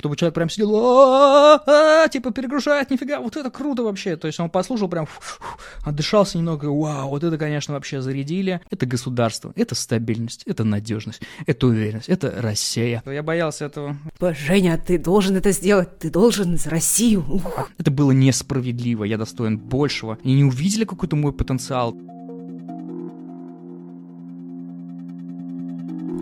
чтобы человек прям сидел, типа перегружает, нифига, вот это круто вообще. То есть он послушал прям, отдышался немного, вау, вот это, конечно, вообще зарядили. Это государство, это стабильность, это надежность, это уверенность, это Россия. Я боялся этого. Женя, ты должен это сделать, ты должен за Россию. Ух. Это было несправедливо, я достоин большего. И не увидели какой-то мой потенциал.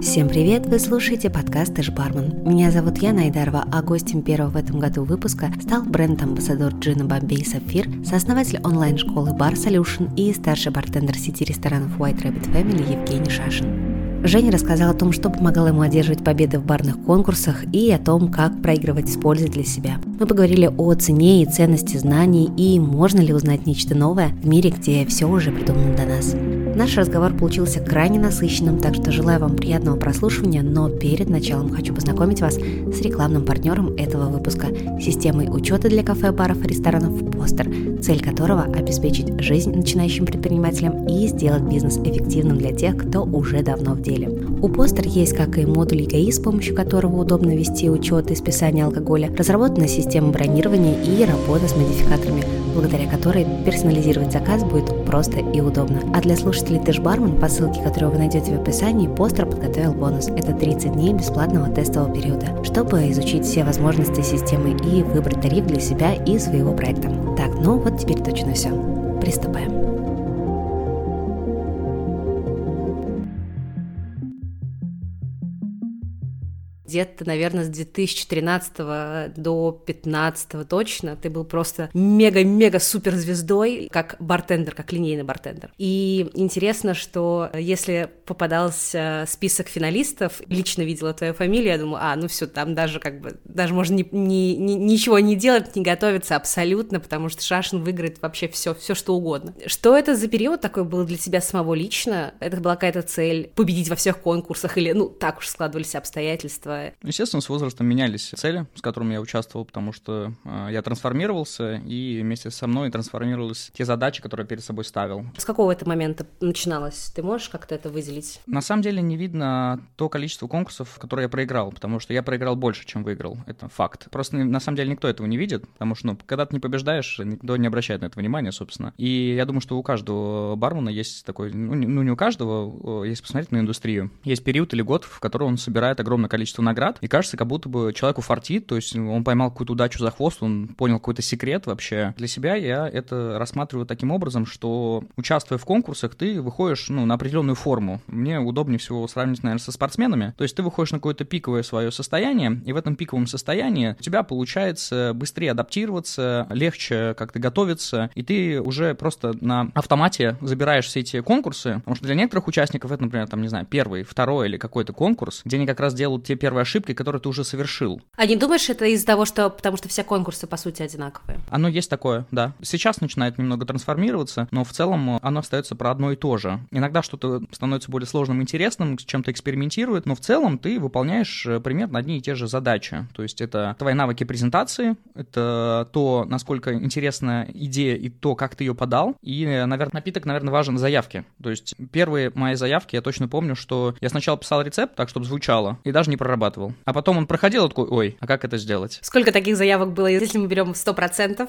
Всем привет! Вы слушаете подкаст «Ты ж бармен». Меня зовут Яна Айдарова, а гостем первого в этом году выпуска стал бренд-амбассадор Джина Бомбей Сапфир, сооснователь онлайн-школы Bar Solution и старший бартендер сети ресторанов White Rabbit Family Евгений Шашин. Женя рассказал о том, что помогало ему одерживать победы в барных конкурсах и о том, как проигрывать с пользой для себя. Мы поговорили о цене и ценности знаний и можно ли узнать нечто новое в мире, где все уже придумано до нас. Наш разговор получился крайне насыщенным, так что желаю вам приятного прослушивания, но перед началом хочу познакомить вас с рекламным партнером этого выпуска – системой учета для кафе, баров и ресторанов «Постер», цель которого – обеспечить жизнь начинающим предпринимателям и сделать бизнес эффективным для тех, кто уже давно в деле. У «Постер» есть как и модуль ЕГАИ, с помощью которого удобно вести учет и списание алкоголя, разработана система бронирования и работа с модификаторами, благодаря которой персонализировать заказ будет просто и удобно. А для слушателей Тэш Бармен, по ссылке, которую вы найдете в описании, постер подготовил бонус. Это 30 дней бесплатного тестового периода, чтобы изучить все возможности системы и выбрать тариф для себя и своего проекта. Так, ну вот теперь точно все. Приступаем. Где-то, наверное, с 2013 до 2015 точно ты был просто мега-мега суперзвездой, как бартендер, как линейный бартендер. И интересно, что если попадался список финалистов, лично видела твою фамилию, я думала, а, ну все, там даже как бы, даже можно ни, ни, ни, ничего не делать, не готовиться абсолютно, потому что Шашин выиграет вообще все, все что угодно. Что это за период такой был для тебя самого лично? Это была какая-то цель победить во всех конкурсах или, ну, так уж складывались обстоятельства? Естественно, с возрастом менялись цели, с которыми я участвовал, потому что э, я трансформировался, и вместе со мной трансформировались те задачи, которые я перед собой ставил. С какого это момента начиналось? Ты можешь как-то это выделить? На самом деле не видно то количество конкурсов, которые я проиграл, потому что я проиграл больше, чем выиграл. Это факт. Просто на самом деле никто этого не видит, потому что, ну, когда ты не побеждаешь, никто не обращает на это внимания, собственно. И я думаю, что у каждого бармена есть такой, ну, не, ну, не у каждого, если посмотреть на индустрию, есть период или год, в который он собирает огромное количество наград, и кажется, как будто бы человеку фартит, то есть он поймал какую-то удачу за хвост, он понял какой-то секрет вообще. Для себя я это рассматриваю таким образом, что участвуя в конкурсах, ты выходишь ну, на определенную форму. Мне удобнее всего сравнить, наверное, со спортсменами. То есть ты выходишь на какое-то пиковое свое состояние, и в этом пиковом состоянии у тебя получается быстрее адаптироваться, легче как-то готовиться, и ты уже просто на автомате забираешь все эти конкурсы, потому что для некоторых участников это, например, там, не знаю, первый, второй или какой-то конкурс, где они как раз делают те первые ошибки, которые ты уже совершил. А не думаешь, это из-за того, что... Потому что все конкурсы, по сути, одинаковые? Оно есть такое, да. Сейчас начинает немного трансформироваться, но в целом оно остается про одно и то же. Иногда что-то становится более сложным, интересным, с чем-то экспериментирует, но в целом ты выполняешь э, примерно одни и те же задачи. То есть это твои навыки презентации, это то, насколько интересна идея и то, как ты ее подал. И, наверное, напиток, наверное, важен в заявке. То есть первые мои заявки, я точно помню, что я сначала писал рецепт так, чтобы звучало, и даже не прорабатывал. А потом он проходил, и такой, ой, а как это сделать? Сколько таких заявок было? Если мы берем 100%,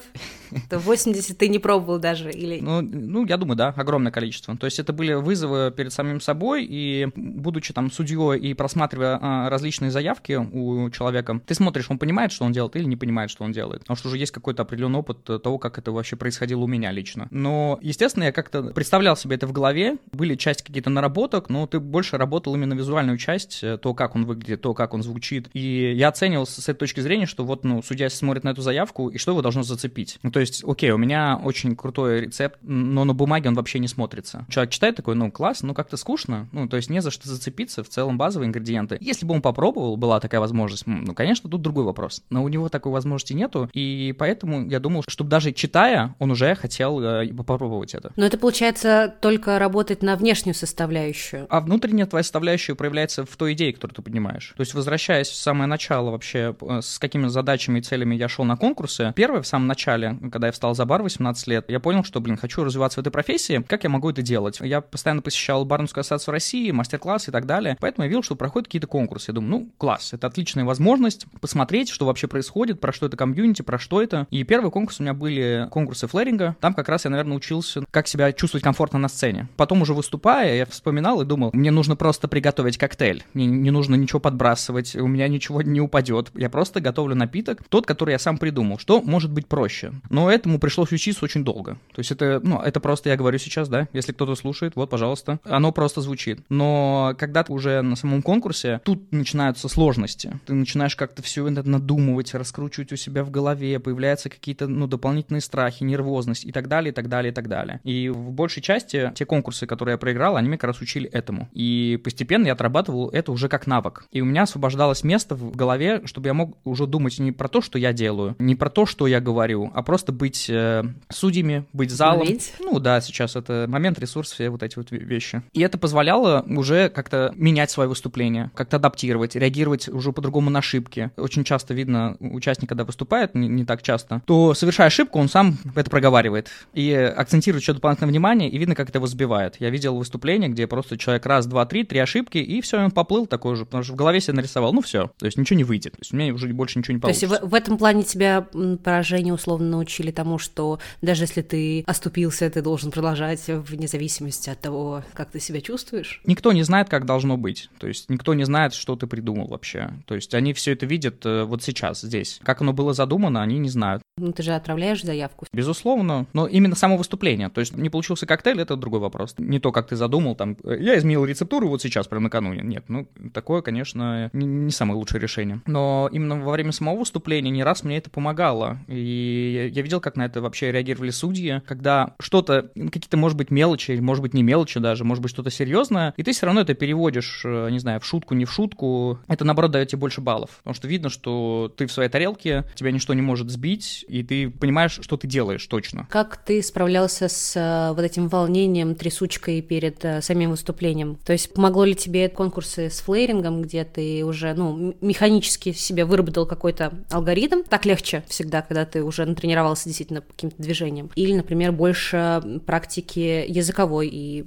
то 80 ты не пробовал даже? Или... Ну, ну, я думаю, да, огромное количество. То есть это были вызовы перед самим собой, и будучи там судьей и просматривая а, различные заявки у человека, ты смотришь, он понимает, что он делает, или не понимает, что он делает. Потому что уже есть какой-то определенный опыт того, как это вообще происходило у меня лично. Но, естественно, я как-то представлял себе это в голове, были часть какие-то наработок, но ты больше работал именно визуальную часть, э, то, как он выглядит, то, как он звучит, и я оценивал с этой точки зрения, что вот, ну, судья смотрит на эту заявку, и что его должно зацепить. Ну, то есть, окей, у меня очень крутой рецепт, но на бумаге он вообще не смотрится. Человек читает такой, ну, класс, ну, как-то скучно, ну, то есть не за что зацепиться, в целом базовые ингредиенты. Если бы он попробовал, была такая возможность, ну, конечно, тут другой вопрос. Но у него такой возможности нету, и поэтому я думал, чтобы даже читая, он уже хотел э, попробовать это. Но это получается только работать на внешнюю составляющую. А внутренняя твоя составляющая проявляется в той идее, которую ты поднимаешь. То есть возвращаясь в самое начало вообще, э, с какими задачами и целями я шел на конкурсы, первое, в самом начале, когда я встал за бар 18 лет, я понял, что, блин, хочу развиваться в этой профессии, как я могу это делать? Я постоянно посещал Барнскую ассоциацию России, мастер-классы и так далее, поэтому я видел, что проходят какие-то конкурсы. Я думаю, ну, класс, это отличная возможность посмотреть, что вообще происходит, про что это комьюнити, про что это. И первый конкурс у меня были конкурсы флэринга. Там как раз я, наверное, учился, как себя чувствовать комфортно на сцене. Потом уже выступая, я вспоминал и думал, мне нужно просто приготовить коктейль. Мне не нужно ничего подбрасывать, у меня ничего не упадет. Я просто готовлю напиток, тот, который я сам придумал. Что может быть проще? Но этому пришлось учиться очень долго. То есть это, ну, это просто я говорю сейчас, да, если кто-то слушает, вот, пожалуйста. Оно просто звучит. Но когда ты уже на самом конкурсе, тут начинаются сложности. Ты начинаешь как-то все это надумывать, раскручивать у себя в голове, появляются какие-то, ну, дополнительные страхи, нервозность и так далее, и так далее, и так далее. И в большей части те конкурсы, которые я проиграл, они меня как раз учили этому. И постепенно я отрабатывал это уже как навык. И у меня освобождалось место в голове, чтобы я мог уже думать не про то, что я делаю, не про то, что я говорю, а просто быть э, судьями, быть залом. Ловить. Ну да, сейчас это момент, ресурс, все вот эти вот вещи. И это позволяло уже как-то менять свое выступление, как-то адаптировать, реагировать уже по-другому на ошибки. Очень часто видно, участник, когда выступает, не, не так часто, то совершая ошибку, он сам это проговаривает и акцентирует еще дополнительное внимание, и видно, как это его сбивает. Я видел выступление, где просто человек раз, два, три, три ошибки, и все, он поплыл такой же, потому что в голове себе нарисовал, ну все, то есть ничего не выйдет, то есть у меня уже больше ничего не То есть получится. в, в этом плане тебя поражение условно научили тому, что даже если ты оступился, ты должен продолжать вне зависимости от того, как ты себя чувствуешь? Никто не знает, как должно быть. То есть никто не знает, что ты придумал вообще. То есть они все это видят э, вот сейчас, здесь. Как оно было задумано, они не знают. Ну, ты же отправляешь заявку. Безусловно. Но именно само выступление. То есть не получился коктейль, это другой вопрос. Не то, как ты задумал, там, э, я изменил рецептуру вот сейчас, прям накануне. Нет, ну, такое, конечно, не, не самое лучшее решение. Но именно во время самого выступления не раз мне это помогало. И я видел, как на это вообще реагировали судьи, когда что-то, какие-то, может быть, мелочи, может быть, не мелочи даже, может быть, что-то серьезное, и ты все равно это переводишь, э, не знаю, в шутку, не в шутку. Это, наоборот, дает тебе больше баллов. Потому что видно, что ты в своей тарелке, тебя ничто не может сбить, и ты понимаешь, что ты делаешь точно. Как ты справлялся с э, вот этим волнением, трясучкой перед э, самим выступлением? То есть помогло ли тебе конкурсы с флейрингом, где ты уже, ну, механически себе выработал какой-то алгоритм? Так легче всегда, когда ты уже натренировался действительно каким-то движениям. Или, например, больше практики языковой и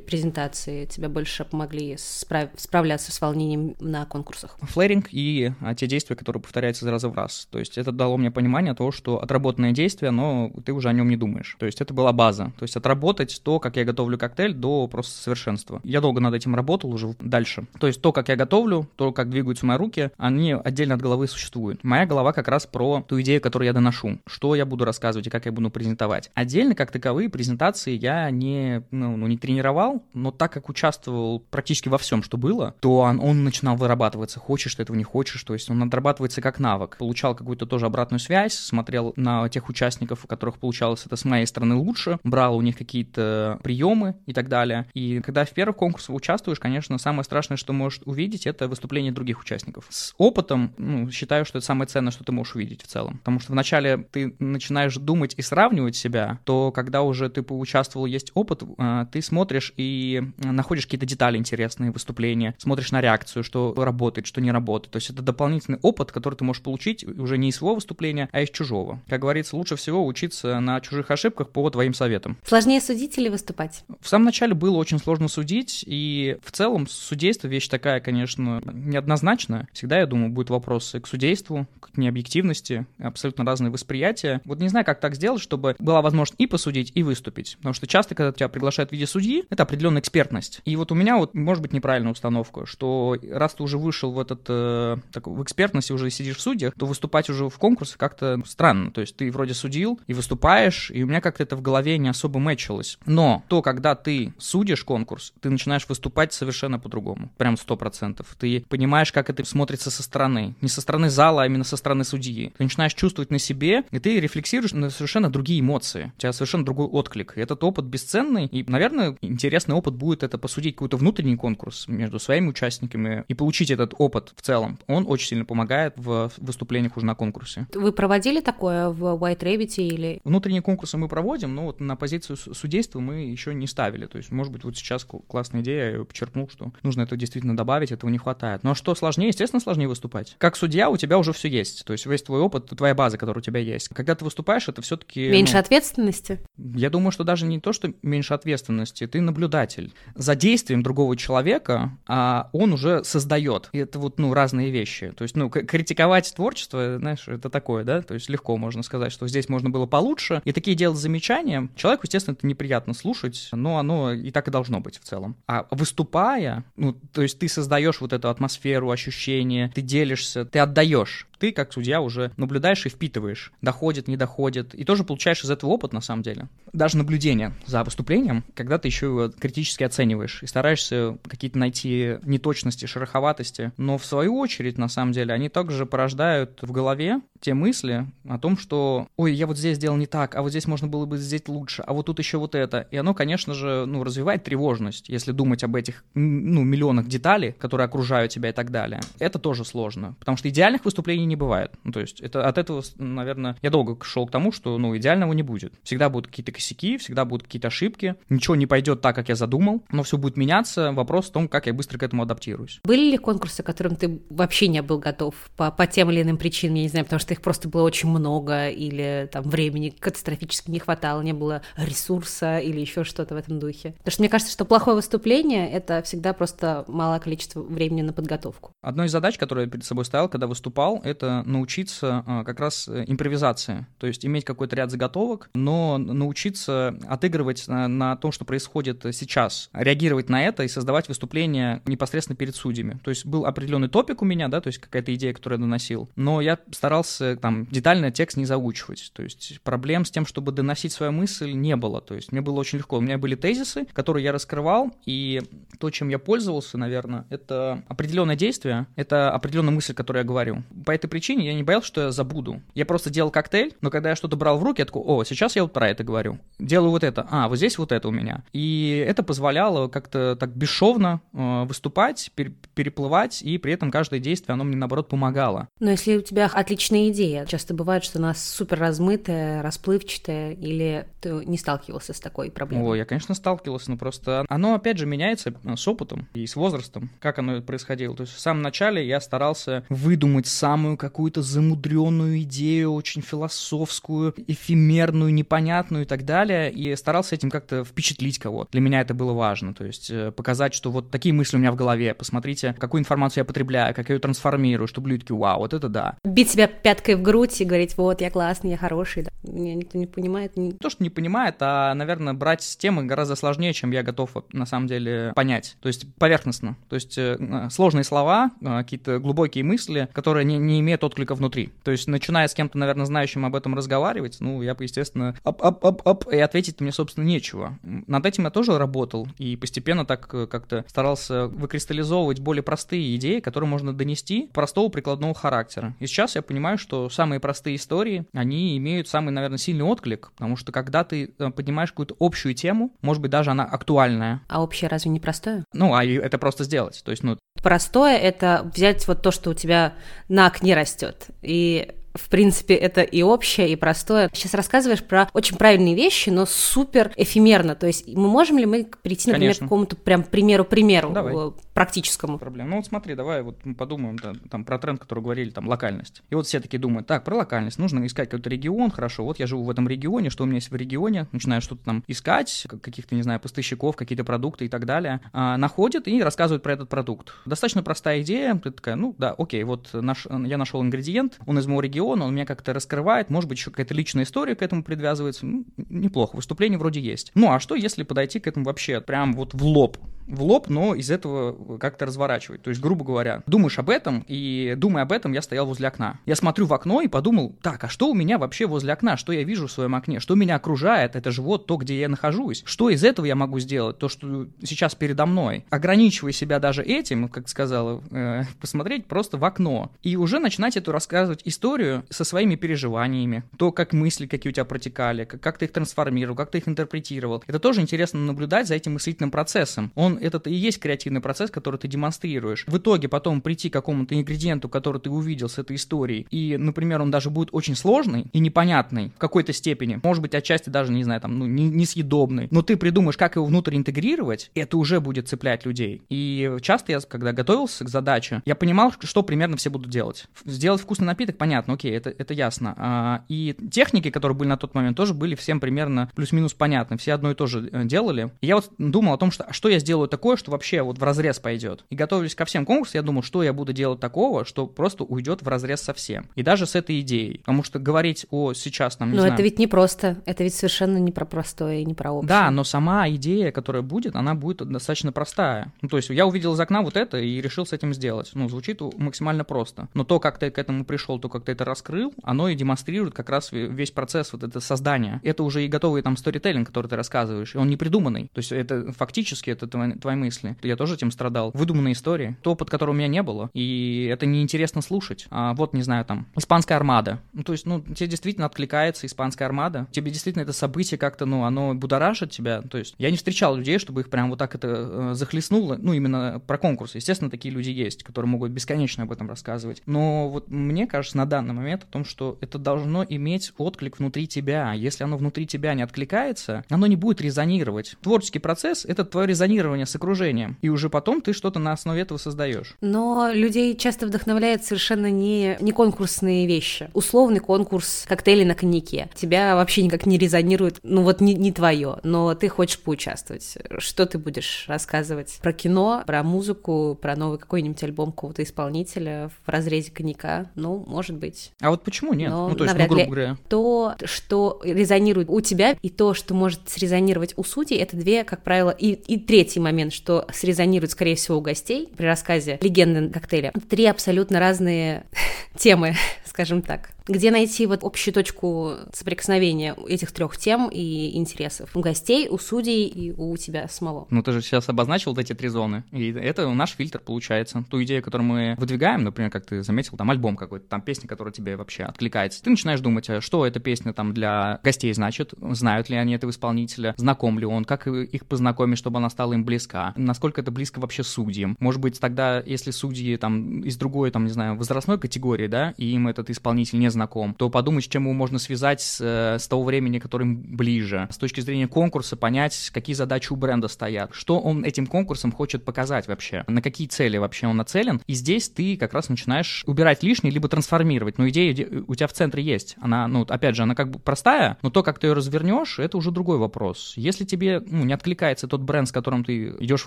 презентации тебя больше помогли справ- справляться с волнением на конкурсах? Флэринг и а, те действия, которые повторяются из раза в раз. То есть это дало мне понимание того, что отработанное действие, но ты уже о нем не думаешь. То есть это была база. То есть отработать то, как я готовлю коктейль, до просто совершенства. Я долго над этим работал уже дальше. То есть то, как я готовлю, то, как двигаются мои руки, они отдельно от головы существуют. Моя голова как раз про ту идею, которую я доношу. Что я буду рассказывать и как я буду презентовать. Отдельно, как таковые презентации я не, ну, ну, не тренировал, но так как участвовал практически во всем, что было, то он, он начинал вырабатываться. Хочешь ты этого, не хочешь. То есть он отрабатывается как навык. Получал какую-то тоже обратную связь, смотрел на тех участников, у которых получалось это с моей стороны лучше, брал у них какие-то приемы и так далее. И когда в первых конкурсах участвуешь, конечно, самое страшное, что можешь увидеть, это выступление других участников. С опытом, ну, считаю, что это самое ценное, что ты можешь увидеть в целом. Потому что вначале ты начинаешь думать и сравнивать себя, то когда уже ты поучаствовал, есть опыт, а, ты смотришь и находишь какие-то детали интересные выступления, смотришь на реакцию, что работает, что не работает. То есть это дополнительный опыт, который ты можешь получить уже не из своего выступления, а из чужого. Как говорится, лучше всего учиться на чужих ошибках по твоим советам. Сложнее судить или выступать? В самом начале было очень сложно судить, и в целом судейство вещь такая, конечно, неоднозначная. Всегда, я думаю, будут вопросы к судейству, к необъективности, абсолютно разные восприятия. Вот не знаю, как так сделать, чтобы была возможность и посудить, и выступить. Потому что часто, когда тебя приглашают в виде судьи, это определенная экспертность. И вот у меня вот может быть неправильная установка, что раз ты уже вышел в этот, э, так, в экспертности, уже сидишь в судьях, то выступать уже в конкурсе как-то странно. То есть ты вроде судил и выступаешь, и у меня как-то это в голове не особо мэчилось. Но то, когда ты судишь конкурс, ты начинаешь выступать совершенно по-другому. Прям сто процентов. Ты понимаешь, как это смотрится со стороны. Не со стороны зала, а именно со стороны судьи. Ты начинаешь чувствовать на себе, и ты рефлексируешь на совершенно другие эмоции. У тебя совершенно другой отклик. И этот опыт бесценный. И, наверное, интересный опыт будет это посудить какой-то внутренний конкурс между своими участниками и получить этот опыт в целом. Он очень сильно помогает в выступлениях уже на конкурсе. Вы проводили такое в White Rabbit или... Внутренние конкурсы мы проводим, но вот на позицию су- судейства мы еще не ставили. То есть, может быть, вот сейчас кл- классная идея, я ее подчеркнул, что нужно это действительно добавить, этого не хватает. Ну а что сложнее? Естественно, сложнее выступать. Как судья у тебя уже все есть. То есть весь твой опыт, твоя база, которая у тебя есть. Когда ты выступаешь, это все-таки... Меньше ну, ответственности? Я думаю, что даже не то, что меньше ответственности, ты наблюдатель. За действием другого человека а он уже создает. И это вот, ну, разные вещи. То есть, ну, критиковать творчество, знаешь, это такое, да? То есть легко можно сказать, что здесь можно было получше. И такие делать замечания. Человеку, естественно, это неприятно слушать, но оно и так и должно быть в целом. А выступая, ну, то есть ты создаешь вот эту атмосферу, ощущение, ты делишься, ты отдаешь. Ты, как судья, уже наблюдаешь и впитываешь, доходит, не доходит, и тоже получаешь из этого опыт, на самом деле. Даже наблюдение за выступлением, когда ты еще его критически оцениваешь и стараешься какие-то найти неточности, шероховатости, но в свою очередь, на самом деле, они также порождают в голове те мысли о том, что, ой, я вот здесь сделал не так, а вот здесь можно было бы сделать лучше, а вот тут еще вот это. И оно, конечно же, ну, развивает тревожность, если думать об этих, ну, миллионах деталей, которые окружают тебя и так далее. Это тоже сложно, потому что идеальных выступлений не бывает. Ну, то есть это от этого, наверное, я долго шел к тому, что, ну, идеального не будет. Всегда будут какие-то косяки, всегда будут какие-то ошибки, ничего не пойдет так, как я задумал, но все будет меняться. Вопрос в том, как я быстро к этому адаптируюсь. Были ли конкурсы, к которым ты вообще не был готов по, по тем или иным причинам, я не знаю, потому что их просто было очень много, или там времени катастрофически не хватало, не было ресурса или еще что-то в этом духе. Потому что мне кажется, что плохое выступление — это всегда просто малое количество времени на подготовку. Одной из задач, которую я перед собой ставил, когда выступал, это это научиться а, как раз э, импровизации, то есть иметь какой-то ряд заготовок, но научиться отыгрывать на, на том, что происходит сейчас, реагировать на это и создавать выступление непосредственно перед судьями. То есть был определенный топик у меня, да, то есть какая-то идея, которую я доносил, но я старался там детально текст не заучивать, то есть проблем с тем, чтобы доносить свою мысль, не было, то есть мне было очень легко. У меня были тезисы, которые я раскрывал, и то, чем я пользовался, наверное, это определенное действие, это определенная мысль, которую я говорю. По этой причине я не боялся, что я забуду. Я просто делал коктейль, но когда я что-то брал в руки, я такой, о, сейчас я вот про это говорю. Делаю вот это, а, вот здесь вот это у меня. И это позволяло как-то так бесшовно э, выступать, пер- переплывать, и при этом каждое действие, оно мне, наоборот, помогало. Но если у тебя отличная идея, часто бывает, что она супер размытая, расплывчатая, или ты не сталкивался с такой проблемой? О, я, конечно, сталкивался, но просто оно, опять же, меняется с опытом и с возрастом, как оно происходило. То есть в самом начале я старался выдумать самую какую-то замудренную идею, очень философскую, эфемерную, непонятную и так далее, и старался этим как-то впечатлить кого-то. Для меня это было важно, то есть э, показать, что вот такие мысли у меня в голове, посмотрите, какую информацию я потребляю, как я ее трансформирую, чтобы люди такие, вау, вот это да. Бить себя пяткой в грудь и говорить, вот, я классный, я хороший, да. Меня никто не понимает. Не... То, что не понимает, а, наверное, брать темы гораздо сложнее, чем я готов, на самом деле, понять. То есть поверхностно. То есть э, сложные слова, э, какие-то глубокие мысли, которые не, не имеют отклика внутри. То есть, начиная с кем-то, наверное, знающим об этом разговаривать, ну, я бы, естественно, ап-ап-ап-ап, и ответить мне, собственно, нечего. Над этим я тоже работал, и постепенно так э, как-то старался выкристаллизовывать более простые идеи, которые можно донести простого прикладного характера. И сейчас я понимаю, что самые простые истории, они имеют самый, наверное, сильный отклик, потому что когда ты э, поднимаешь какую-то общую тему, может быть, даже она актуальная. А общее разве не простое? Ну, а это просто сделать. То есть, ну, Простое — это взять вот то, что у тебя на окне растет, и в принципе, это и общее, и простое. Сейчас рассказываешь про очень правильные вещи, но супер эфемерно. То есть мы можем ли мы прийти, например, Конечно. к какому-то прям примеру-примеру Давай. Э, практическому? Проблем. Ну вот смотри, давай вот мы подумаем да, там про тренд, который говорили, там локальность. И вот все такие думают, так, про локальность, нужно искать какой-то регион, хорошо, вот я живу в этом регионе, что у меня есть в регионе, начинаю что-то там искать, каких-то, не знаю, поставщиков, какие-то продукты и так далее, а, находят и рассказывают про этот продукт. Достаточно простая идея, ты такая, ну да, окей, вот наш, я нашел ингредиент, он из моего региона, регион, он меня как-то раскрывает, может быть, еще какая-то личная история к этому предвязывается. Ну, неплохо, выступление вроде есть. Ну, а что, если подойти к этому вообще прям вот в лоб? в лоб, но из этого как-то разворачивать. То есть, грубо говоря, думаешь об этом, и думая об этом, я стоял возле окна. Я смотрю в окно и подумал, так, а что у меня вообще возле окна? Что я вижу в своем окне? Что меня окружает? Это же вот то, где я нахожусь. Что из этого я могу сделать? То, что сейчас передо мной. Ограничивая себя даже этим, как сказала, э, посмотреть просто в окно. И уже начинать эту рассказывать историю со своими переживаниями. То, как мысли какие у тебя протекали, как, как ты их трансформировал, как ты их интерпретировал. Это тоже интересно наблюдать за этим мыслительным процессом. Он этот и есть креативный процесс, который ты демонстрируешь. В итоге потом прийти к какому-то ингредиенту, который ты увидел с этой историей, и, например, он даже будет очень сложный и непонятный в какой-то степени, может быть, отчасти даже, не знаю, там, ну, не, несъедобный, но ты придумаешь, как его внутрь интегрировать, это уже будет цеплять людей. И часто я, когда готовился к задаче, я понимал, что примерно все будут делать. Сделать вкусный напиток, понятно, это, это ясно. А, и техники, которые были на тот момент, тоже были всем примерно плюс-минус понятны. Все одно и то же э, делали. И я вот думал о том, что, что я сделаю такое, что вообще вот в разрез пойдет. И готовились ко всем конкурсам, я думал, что я буду делать такого, что просто уйдет в разрез совсем. И даже с этой идеей. Потому что говорить о сейчас нам не Но знаю... это ведь не просто. Это ведь совершенно не про простое и не про общее. Да, но сама идея, которая будет, она будет достаточно простая. Ну, то есть я увидел из окна вот это и решил с этим сделать. Ну, звучит максимально просто. Но то, как ты к этому пришел, то, как ты это раскрыл, оно и демонстрирует как раз весь процесс вот это создания. Это уже и готовый там сторителлинг, который ты рассказываешь, и он не придуманный. То есть это фактически это твои, твои мысли. Я тоже этим страдал. Выдуманные истории. То, под которым у меня не было. И это неинтересно слушать. А вот, не знаю, там, испанская армада. Ну, то есть, ну, тебе действительно откликается испанская армада. Тебе действительно это событие как-то, ну, оно будоражит тебя. То есть я не встречал людей, чтобы их прям вот так это э, захлестнуло. Ну, именно про конкурс. Естественно, такие люди есть, которые могут бесконечно об этом рассказывать. Но вот мне кажется на данный момент о том, что это должно иметь отклик внутри тебя. Если оно внутри тебя не откликается, оно не будет резонировать. Творческий процесс — это твое резонирование с окружением. И уже потом ты что-то на основе этого создаешь. Но людей часто вдохновляет совершенно не, не конкурсные вещи. Условный конкурс коктейлей на коньяке. Тебя вообще никак не резонирует, ну вот не, не твое, но ты хочешь поучаствовать. Что ты будешь рассказывать про кино, про музыку, про новый какой-нибудь альбом какого-то исполнителя в разрезе коньяка? Ну, может быть. А вот почему нет? Но ну, то есть, ну, грубо говоря. То, что резонирует у тебя, и то, что может срезонировать у судей, это две, как правило, и, и третий момент, что срезонирует, скорее всего, у гостей при рассказе легенды коктейля. Три абсолютно разные темы, скажем так. Где найти вот общую точку соприкосновения этих трех тем и интересов? У гостей, у судей и у тебя самого. Ну, ты же сейчас обозначил вот эти три зоны. И это наш фильтр получается. Ту идею, которую мы выдвигаем, например, как ты заметил, там альбом какой-то, там песня, которая тебе вообще откликается. Ты начинаешь думать, а что эта песня там для гостей значит, знают ли они этого исполнителя, знаком ли он, как их познакомить, чтобы она стала им близка, насколько это близко вообще судьям. Может быть, тогда, если судьи там из другой, там, не знаю, возрастной категории, да, и им этот исполнитель не знаком, то подумать, с чем его можно связать с, э, с того времени, которым ближе. С точки зрения конкурса понять, какие задачи у бренда стоят, что он этим конкурсом хочет показать вообще, на какие цели вообще он нацелен. И здесь ты как раз начинаешь убирать лишнее, либо трансформировать. Но идея у тебя в центре есть. Она, ну, опять же, она как бы простая, но то, как ты ее развернешь, это уже другой вопрос. Если тебе ну, не откликается тот бренд, с которым ты идешь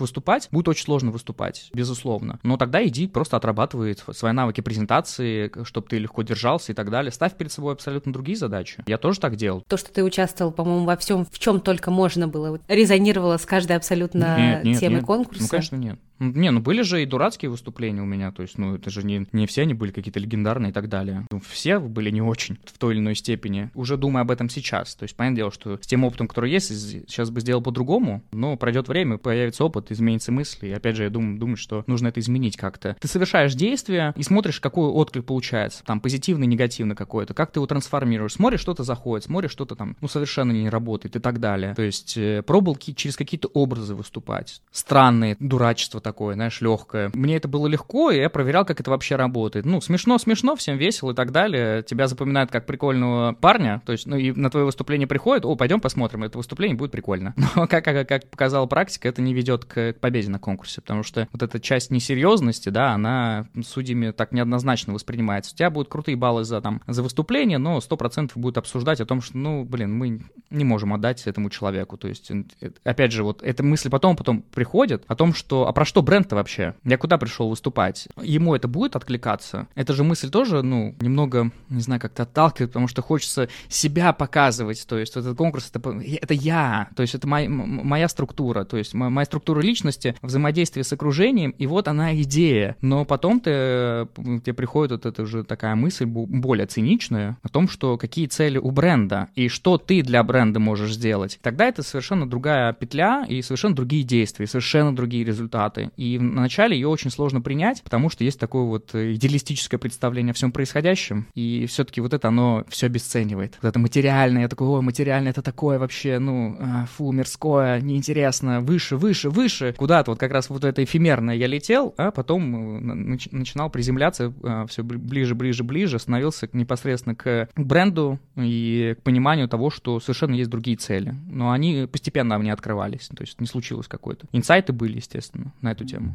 выступать, будет очень сложно выступать, безусловно. Но тогда иди просто отрабатывай свои навыки презентации, чтобы ты легко держался и так далее. Ставь перед собой абсолютно другие задачи. Я тоже так делал. То, что ты участвовал, по-моему, во всем, в чем только можно было, резонировало с каждой абсолютно Нет, нет, темой нет. конкурса. Ну, конечно, нет. Не, ну были же и дурацкие выступления у меня, то есть, ну, это же не, не все они были какие-то легендарные и так далее. Ну, все были не очень в той или иной степени. Уже думаю об этом сейчас. То есть, понятное дело, что с тем опытом, который есть, сейчас бы сделал по-другому, но пройдет время, появится опыт, изменится мысли. И опять же, я думаю, думаю, что нужно это изменить как-то. Ты совершаешь действие и смотришь, какой отклик получается. Там позитивный, негативный какой-то. Как ты его трансформируешь. Смотришь, что-то заходит, смотришь, что-то там, ну, совершенно не работает и так далее. То есть, э, пробовал через какие-то образы выступать. Странные, дурачество такое, знаешь, легкое. Мне это было легко, и я проверял, как это вообще работает. Ну, смешно-смешно, всем весело и так далее. Тебя запоминают как прикольного парня, то есть, ну, и на твое выступление приходит, о, пойдем посмотрим, это выступление будет прикольно. Но, как, как, как показала практика, это не ведет к, к победе на конкурсе, потому что вот эта часть несерьезности, да, она судьями так неоднозначно воспринимается. У тебя будут крутые баллы за, там, за выступление, но 100% будут обсуждать о том, что, ну, блин, мы не можем отдать этому человеку. То есть, э, опять же, вот эта мысль потом, потом приходит о том, что, а про что бренд-то вообще? Я куда пришел выступать? Ему это будет откликаться? Это же мысль тоже, ну, немного, не знаю, как-то отталкивает, потому что хочется себя показывать. То есть, этот конкурс это, это я, то есть, это моя, моя структура, то есть, моя структура личности, взаимодействие с окружением, и вот она идея. Но потом ты, тебе приходит вот эта уже такая мысль более циничная о том, что какие цели у бренда и что ты для бренда можешь сделать. Тогда это совершенно другая петля и совершенно другие действия, совершенно другие результаты. Мастер-классе. И вначале ее очень сложно принять, потому что есть такое вот идеалистическое представление о всем происходящем, и все-таки вот это оно все обесценивает. Вот это материальное, я такой, ой, материальное это такое вообще, ну, а, фу, мирское, неинтересно, выше, выше, выше. Куда-то вот как раз вот это эфемерное я летел, а потом э, начинал приземляться а, все ближе, ближе, ближе, становился непосредственно к бренду и к пониманию того, что совершенно есть другие цели. Но они постепенно мне открывались, то есть не случилось какой-то. Инсайты были, естественно, на эту тему.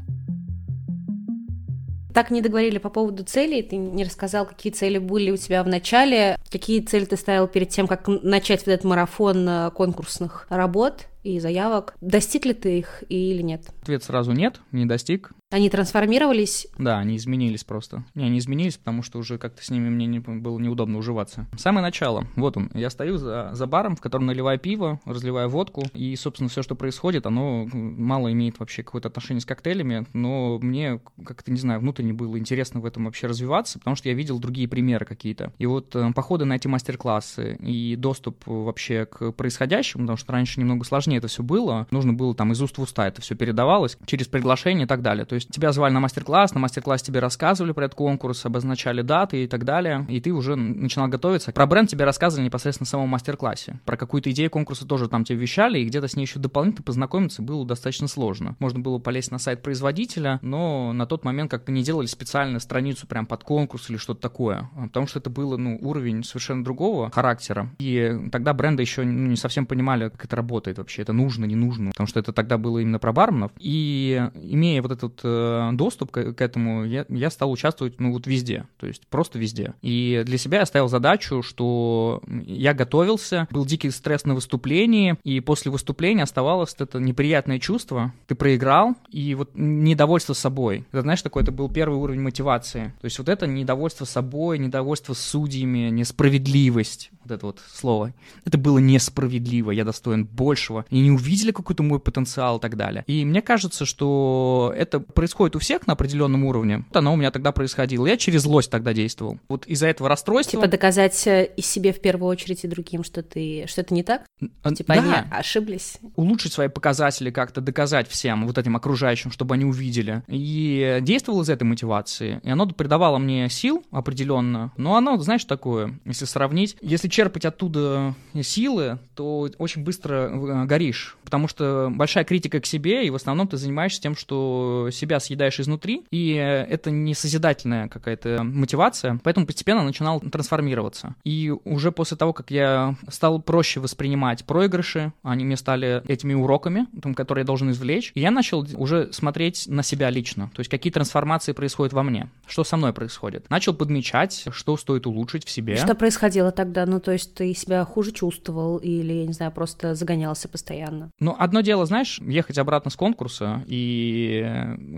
Так не договорили по поводу целей. Ты не рассказал, какие цели были у тебя в начале, какие цели ты ставил перед тем, как начать вот этот марафон э, конкурсных работ и заявок. Достиг ли ты их или нет? Ответ сразу нет, не достиг. Они трансформировались? Да, они изменились просто. Не, они изменились, потому что уже как-то с ними мне не, было неудобно уживаться. Самое начало. Вот он. Я стою за, за баром, в котором наливаю пиво, разливаю водку, и, собственно, все, что происходит, оно мало имеет вообще какое-то отношение с коктейлями, но мне как-то, не знаю, внутренне было интересно в этом вообще развиваться, потому что я видел другие примеры какие-то. И вот э, походы на эти мастер-классы и доступ вообще к происходящему, потому что раньше немного сложнее это все было, нужно было там из уст в уста это все передавалось, через приглашение и так далее. То есть тебя звали на мастер-класс, на мастер-классе тебе рассказывали про этот конкурс, обозначали даты и так далее, и ты уже начинал готовиться. Про бренд тебе рассказывали непосредственно в самом мастер-классе. Про какую-то идею конкурса тоже там тебе вещали, и где-то с ней еще дополнительно познакомиться было достаточно сложно. Можно было полезть на сайт производителя, но на тот момент как-то не делали специальную страницу прям под конкурс или что-то такое, потому что это было, ну, уровень совершенно другого характера. И тогда бренды еще ну, не совсем понимали, как это работает вообще, это нужно, не нужно, потому что это тогда было именно про барменов. И имея вот этот Э, доступ к, к этому, я, я стал участвовать, ну, вот везде, то есть просто везде. И для себя я ставил задачу, что я готовился, был дикий стресс на выступлении, и после выступления оставалось это неприятное чувство, ты проиграл, и вот недовольство собой. Это, знаешь, такой, это был первый уровень мотивации. То есть вот это недовольство собой, недовольство судьями, несправедливость, вот это вот слово. Это было несправедливо, я достоин большего. И не увидели какой-то мой потенциал и так далее. И мне кажется, что это происходит у всех на определенном уровне. Вот оно у меня тогда происходило. Я через злость тогда действовал. Вот из-за этого расстройства... Типа доказать э, и себе в первую очередь и другим, что ты что это не так? Типа да. они ошиблись. Улучшить свои показатели как-то, доказать всем, вот этим окружающим, чтобы они увидели. И действовал из этой мотивации. И оно придавало мне сил определенно. Но оно, знаешь, такое, если сравнить, если черпать оттуда силы, то очень быстро э, горишь. Потому что большая критика к себе, и в основном ты занимаешься тем, что себя себя съедаешь изнутри, и это не созидательная какая-то мотивация, поэтому постепенно начинал трансформироваться. И уже после того, как я стал проще воспринимать проигрыши, они мне стали этими уроками, которые я должен извлечь, и я начал уже смотреть на себя лично, то есть какие трансформации происходят во мне, что со мной происходит. Начал подмечать, что стоит улучшить в себе. Что происходило тогда? Ну, то есть ты себя хуже чувствовал или, я не знаю, просто загонялся постоянно? Ну, одно дело, знаешь, ехать обратно с конкурса и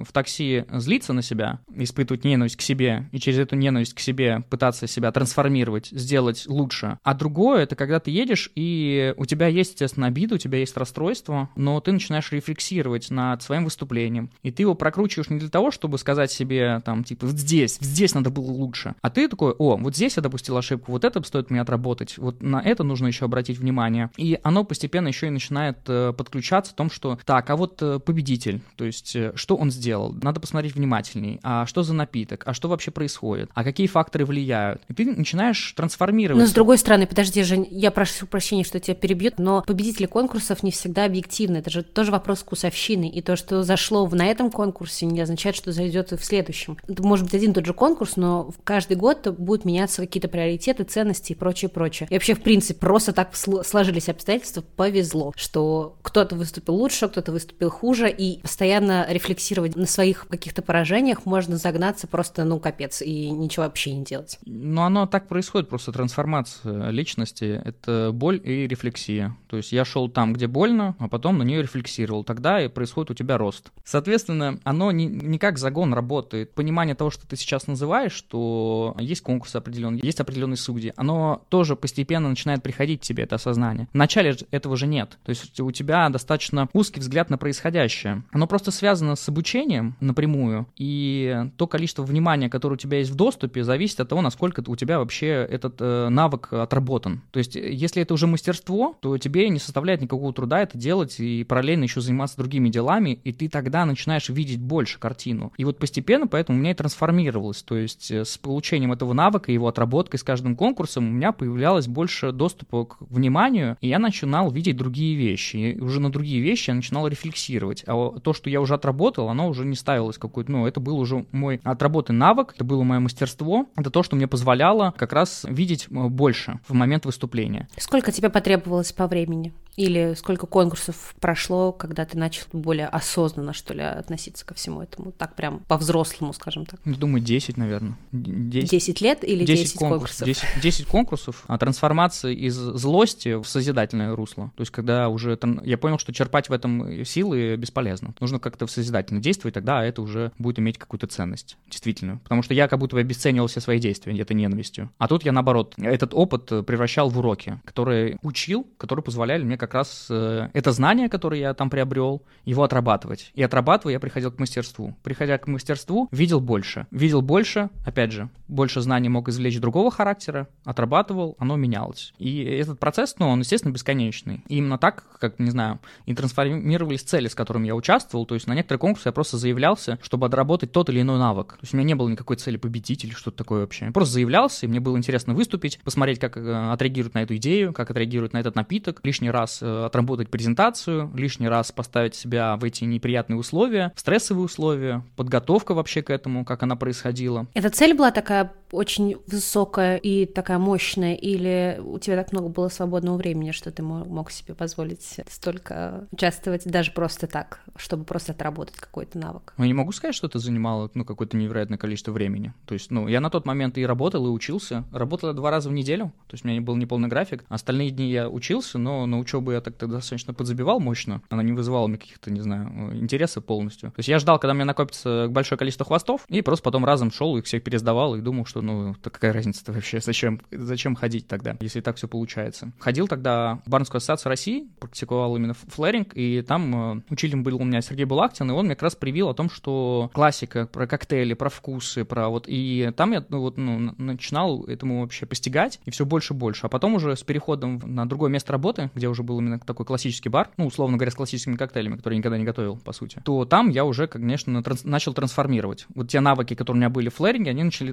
в такси злиться на себя, испытывать ненависть к себе, и через эту ненависть к себе пытаться себя трансформировать, сделать лучше. А другое — это когда ты едешь, и у тебя есть, естественно, обида, у тебя есть расстройство, но ты начинаешь рефлексировать над своим выступлением. И ты его прокручиваешь не для того, чтобы сказать себе, там, типа, вот здесь, здесь надо было лучше. А ты такой, о, вот здесь я допустил ошибку, вот это стоит мне отработать, вот на это нужно еще обратить внимание. И оно постепенно еще и начинает э, подключаться в том, что, так, а вот э, победитель, то есть, э, что он сделал? Сделал, надо посмотреть внимательней, а что за напиток, а что вообще происходит, а какие факторы влияют. И ты начинаешь трансформировать. Но с другой стороны, подожди, Жень, я прошу прощения, что тебя перебьют, но победители конкурсов не всегда объективны. Это же тоже вопрос вкусовщины. И то, что зашло на этом конкурсе, не означает, что зайдет и в следующем. Это может быть один и тот же конкурс, но каждый год будут меняться какие-то приоритеты, ценности и прочее, прочее. И вообще, в принципе, просто так сложились обстоятельства, повезло, что кто-то выступил лучше, кто-то выступил хуже, и постоянно рефлексировать на своих каких-то поражениях можно загнаться просто, ну, капец, и ничего вообще не делать. Ну, оно так происходит, просто трансформация личности — это боль и рефлексия. То есть я шел там, где больно, а потом на нее рефлексировал. Тогда и происходит у тебя рост. Соответственно, оно не, не как загон работает. Понимание того, что ты сейчас называешь, что есть конкурс определенный, есть определенные судьи, оно тоже постепенно начинает приходить к тебе это осознание. Вначале этого же нет. То есть у тебя достаточно узкий взгляд на происходящее. Оно просто связано с обучением напрямую, и то количество внимания, которое у тебя есть в доступе, зависит от того, насколько у тебя вообще этот э, навык отработан. То есть если это уже мастерство, то тебе не составляет никакого труда это делать и параллельно еще заниматься другими делами, и ты тогда начинаешь видеть больше картину. И вот постепенно поэтому у меня и трансформировалось. То есть э, с получением этого навыка, его отработкой с каждым конкурсом у меня появлялось больше доступа к вниманию, и я начинал видеть другие вещи. И уже на другие вещи я начинал рефлексировать. А то, что я уже отработал, оно уже не ставилось какой-то, ну, это был уже мой отработанный навык, это было мое мастерство, это то, что мне позволяло как раз видеть э, больше в момент выступления. Сколько тебе потребовалось по времени? Или сколько конкурсов прошло, когда ты начал более осознанно, что ли, относиться ко всему этому? Так прям по-взрослому, скажем так. Думаю, 10, наверное. 10, 10 лет или 10, 10 конкурсов? 10, 10 конкурсов. А трансформация из злости в созидательное русло. То есть, когда уже я понял, что черпать в этом силы бесполезно. Нужно как-то в созидательно действовать, тогда это уже будет иметь какую-то ценность. Действительно. Потому что я как будто бы обесценивал все свои действия где-то ненавистью. А тут я, наоборот, этот опыт превращал в уроки, которые учил, которые позволяли мне как раз э, это знание, которое я там приобрел, его отрабатывать. И отрабатывая, я приходил к мастерству. Приходя к мастерству, видел больше. Видел больше, опять же, больше знаний мог извлечь другого характера, отрабатывал, оно менялось. И этот процесс, ну, он, естественно, бесконечный. И именно так, как, не знаю, и трансформировались цели, с которыми я участвовал. То есть на некоторые конкурсы я просто заявлялся, чтобы отработать тот или иной навык. То есть у меня не было никакой цели победить или что-то такое вообще. Я просто заявлялся, и мне было интересно выступить, посмотреть, как э, отреагируют на эту идею, как отреагируют на этот напиток, лишний раз раз э, отработать презентацию, лишний раз поставить себя в эти неприятные условия, стрессовые условия, подготовка вообще к этому, как она происходила. Эта цель была такая очень высокая и такая мощная, или у тебя так много было свободного времени, что ты мог себе позволить столько участвовать даже просто так, чтобы просто отработать какой-то навык? Ну, я не могу сказать, что это занимало ну, какое-то невероятное количество времени. То есть, ну, я на тот момент и работал, и учился. Работал два раза в неделю, то есть у меня был неполный график. Остальные дни я учился, но на учебу я так тогда достаточно подзабивал мощно. Она не вызывала мне каких-то, не знаю, интереса полностью. То есть я ждал, когда мне накопится большое количество хвостов, и просто потом разом шел, их всех пересдавал, и думал, что, ну, то какая разница вообще, зачем, зачем ходить тогда, если так все получается. Ходил тогда в Барнскую ассоциацию России, практиковал именно флэринг, и там э, учителем был у меня Сергей Булахтин, и он мне как раз привил о том, что классика про коктейли, про вкусы, про вот, и там я, ну, вот, ну, начинал этому вообще постигать, и все больше и больше. А потом уже с переходом на другое место работы, где уже был именно такой классический бар, ну, условно говоря, с классическими коктейлями, которые я никогда не готовил, по сути, то там я уже, конечно, транс- начал трансформировать. Вот те навыки, которые у меня были в флэринге, они начали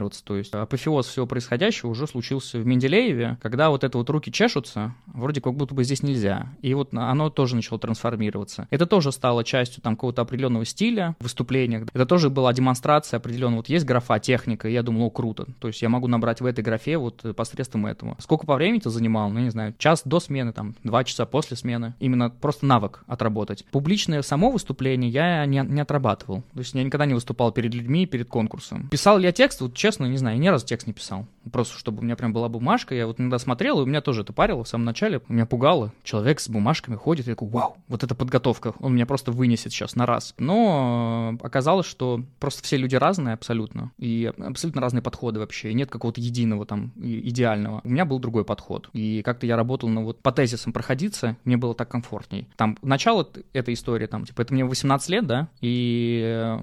трансформироваться. То есть апофеоз всего происходящего уже случился в Менделееве, когда вот это вот руки чешутся, вроде как будто бы здесь нельзя. И вот оно тоже начало трансформироваться. Это тоже стало частью там какого-то определенного стиля в выступлениях. Это тоже была демонстрация определенного. Вот есть графа техника, и я думал, о, круто. То есть я могу набрать в этой графе вот посредством этого. Сколько по времени это занимал? Ну, не знаю, час до смены, там, два часа после смены. Именно просто навык отработать. Публичное само выступление я не, не отрабатывал. То есть я никогда не выступал перед людьми, перед конкурсом. Писал ли я текст? Вот честно, не знаю, ни разу текст не писал. Просто чтобы у меня прям была бумажка. Я вот иногда смотрел, и у меня тоже это парило в самом начале. Меня пугало. Человек с бумажками ходит, и я такой, вау, вот эта подготовка, он меня просто вынесет сейчас на раз. Но оказалось, что просто все люди разные абсолютно. И абсолютно разные подходы вообще. И нет какого-то единого там идеального. У меня был другой подход. И как-то я работал, ну вот по тезисам проходиться, мне было так комфортней. Там начало этой истории, там, типа, это мне 18 лет, да, и э,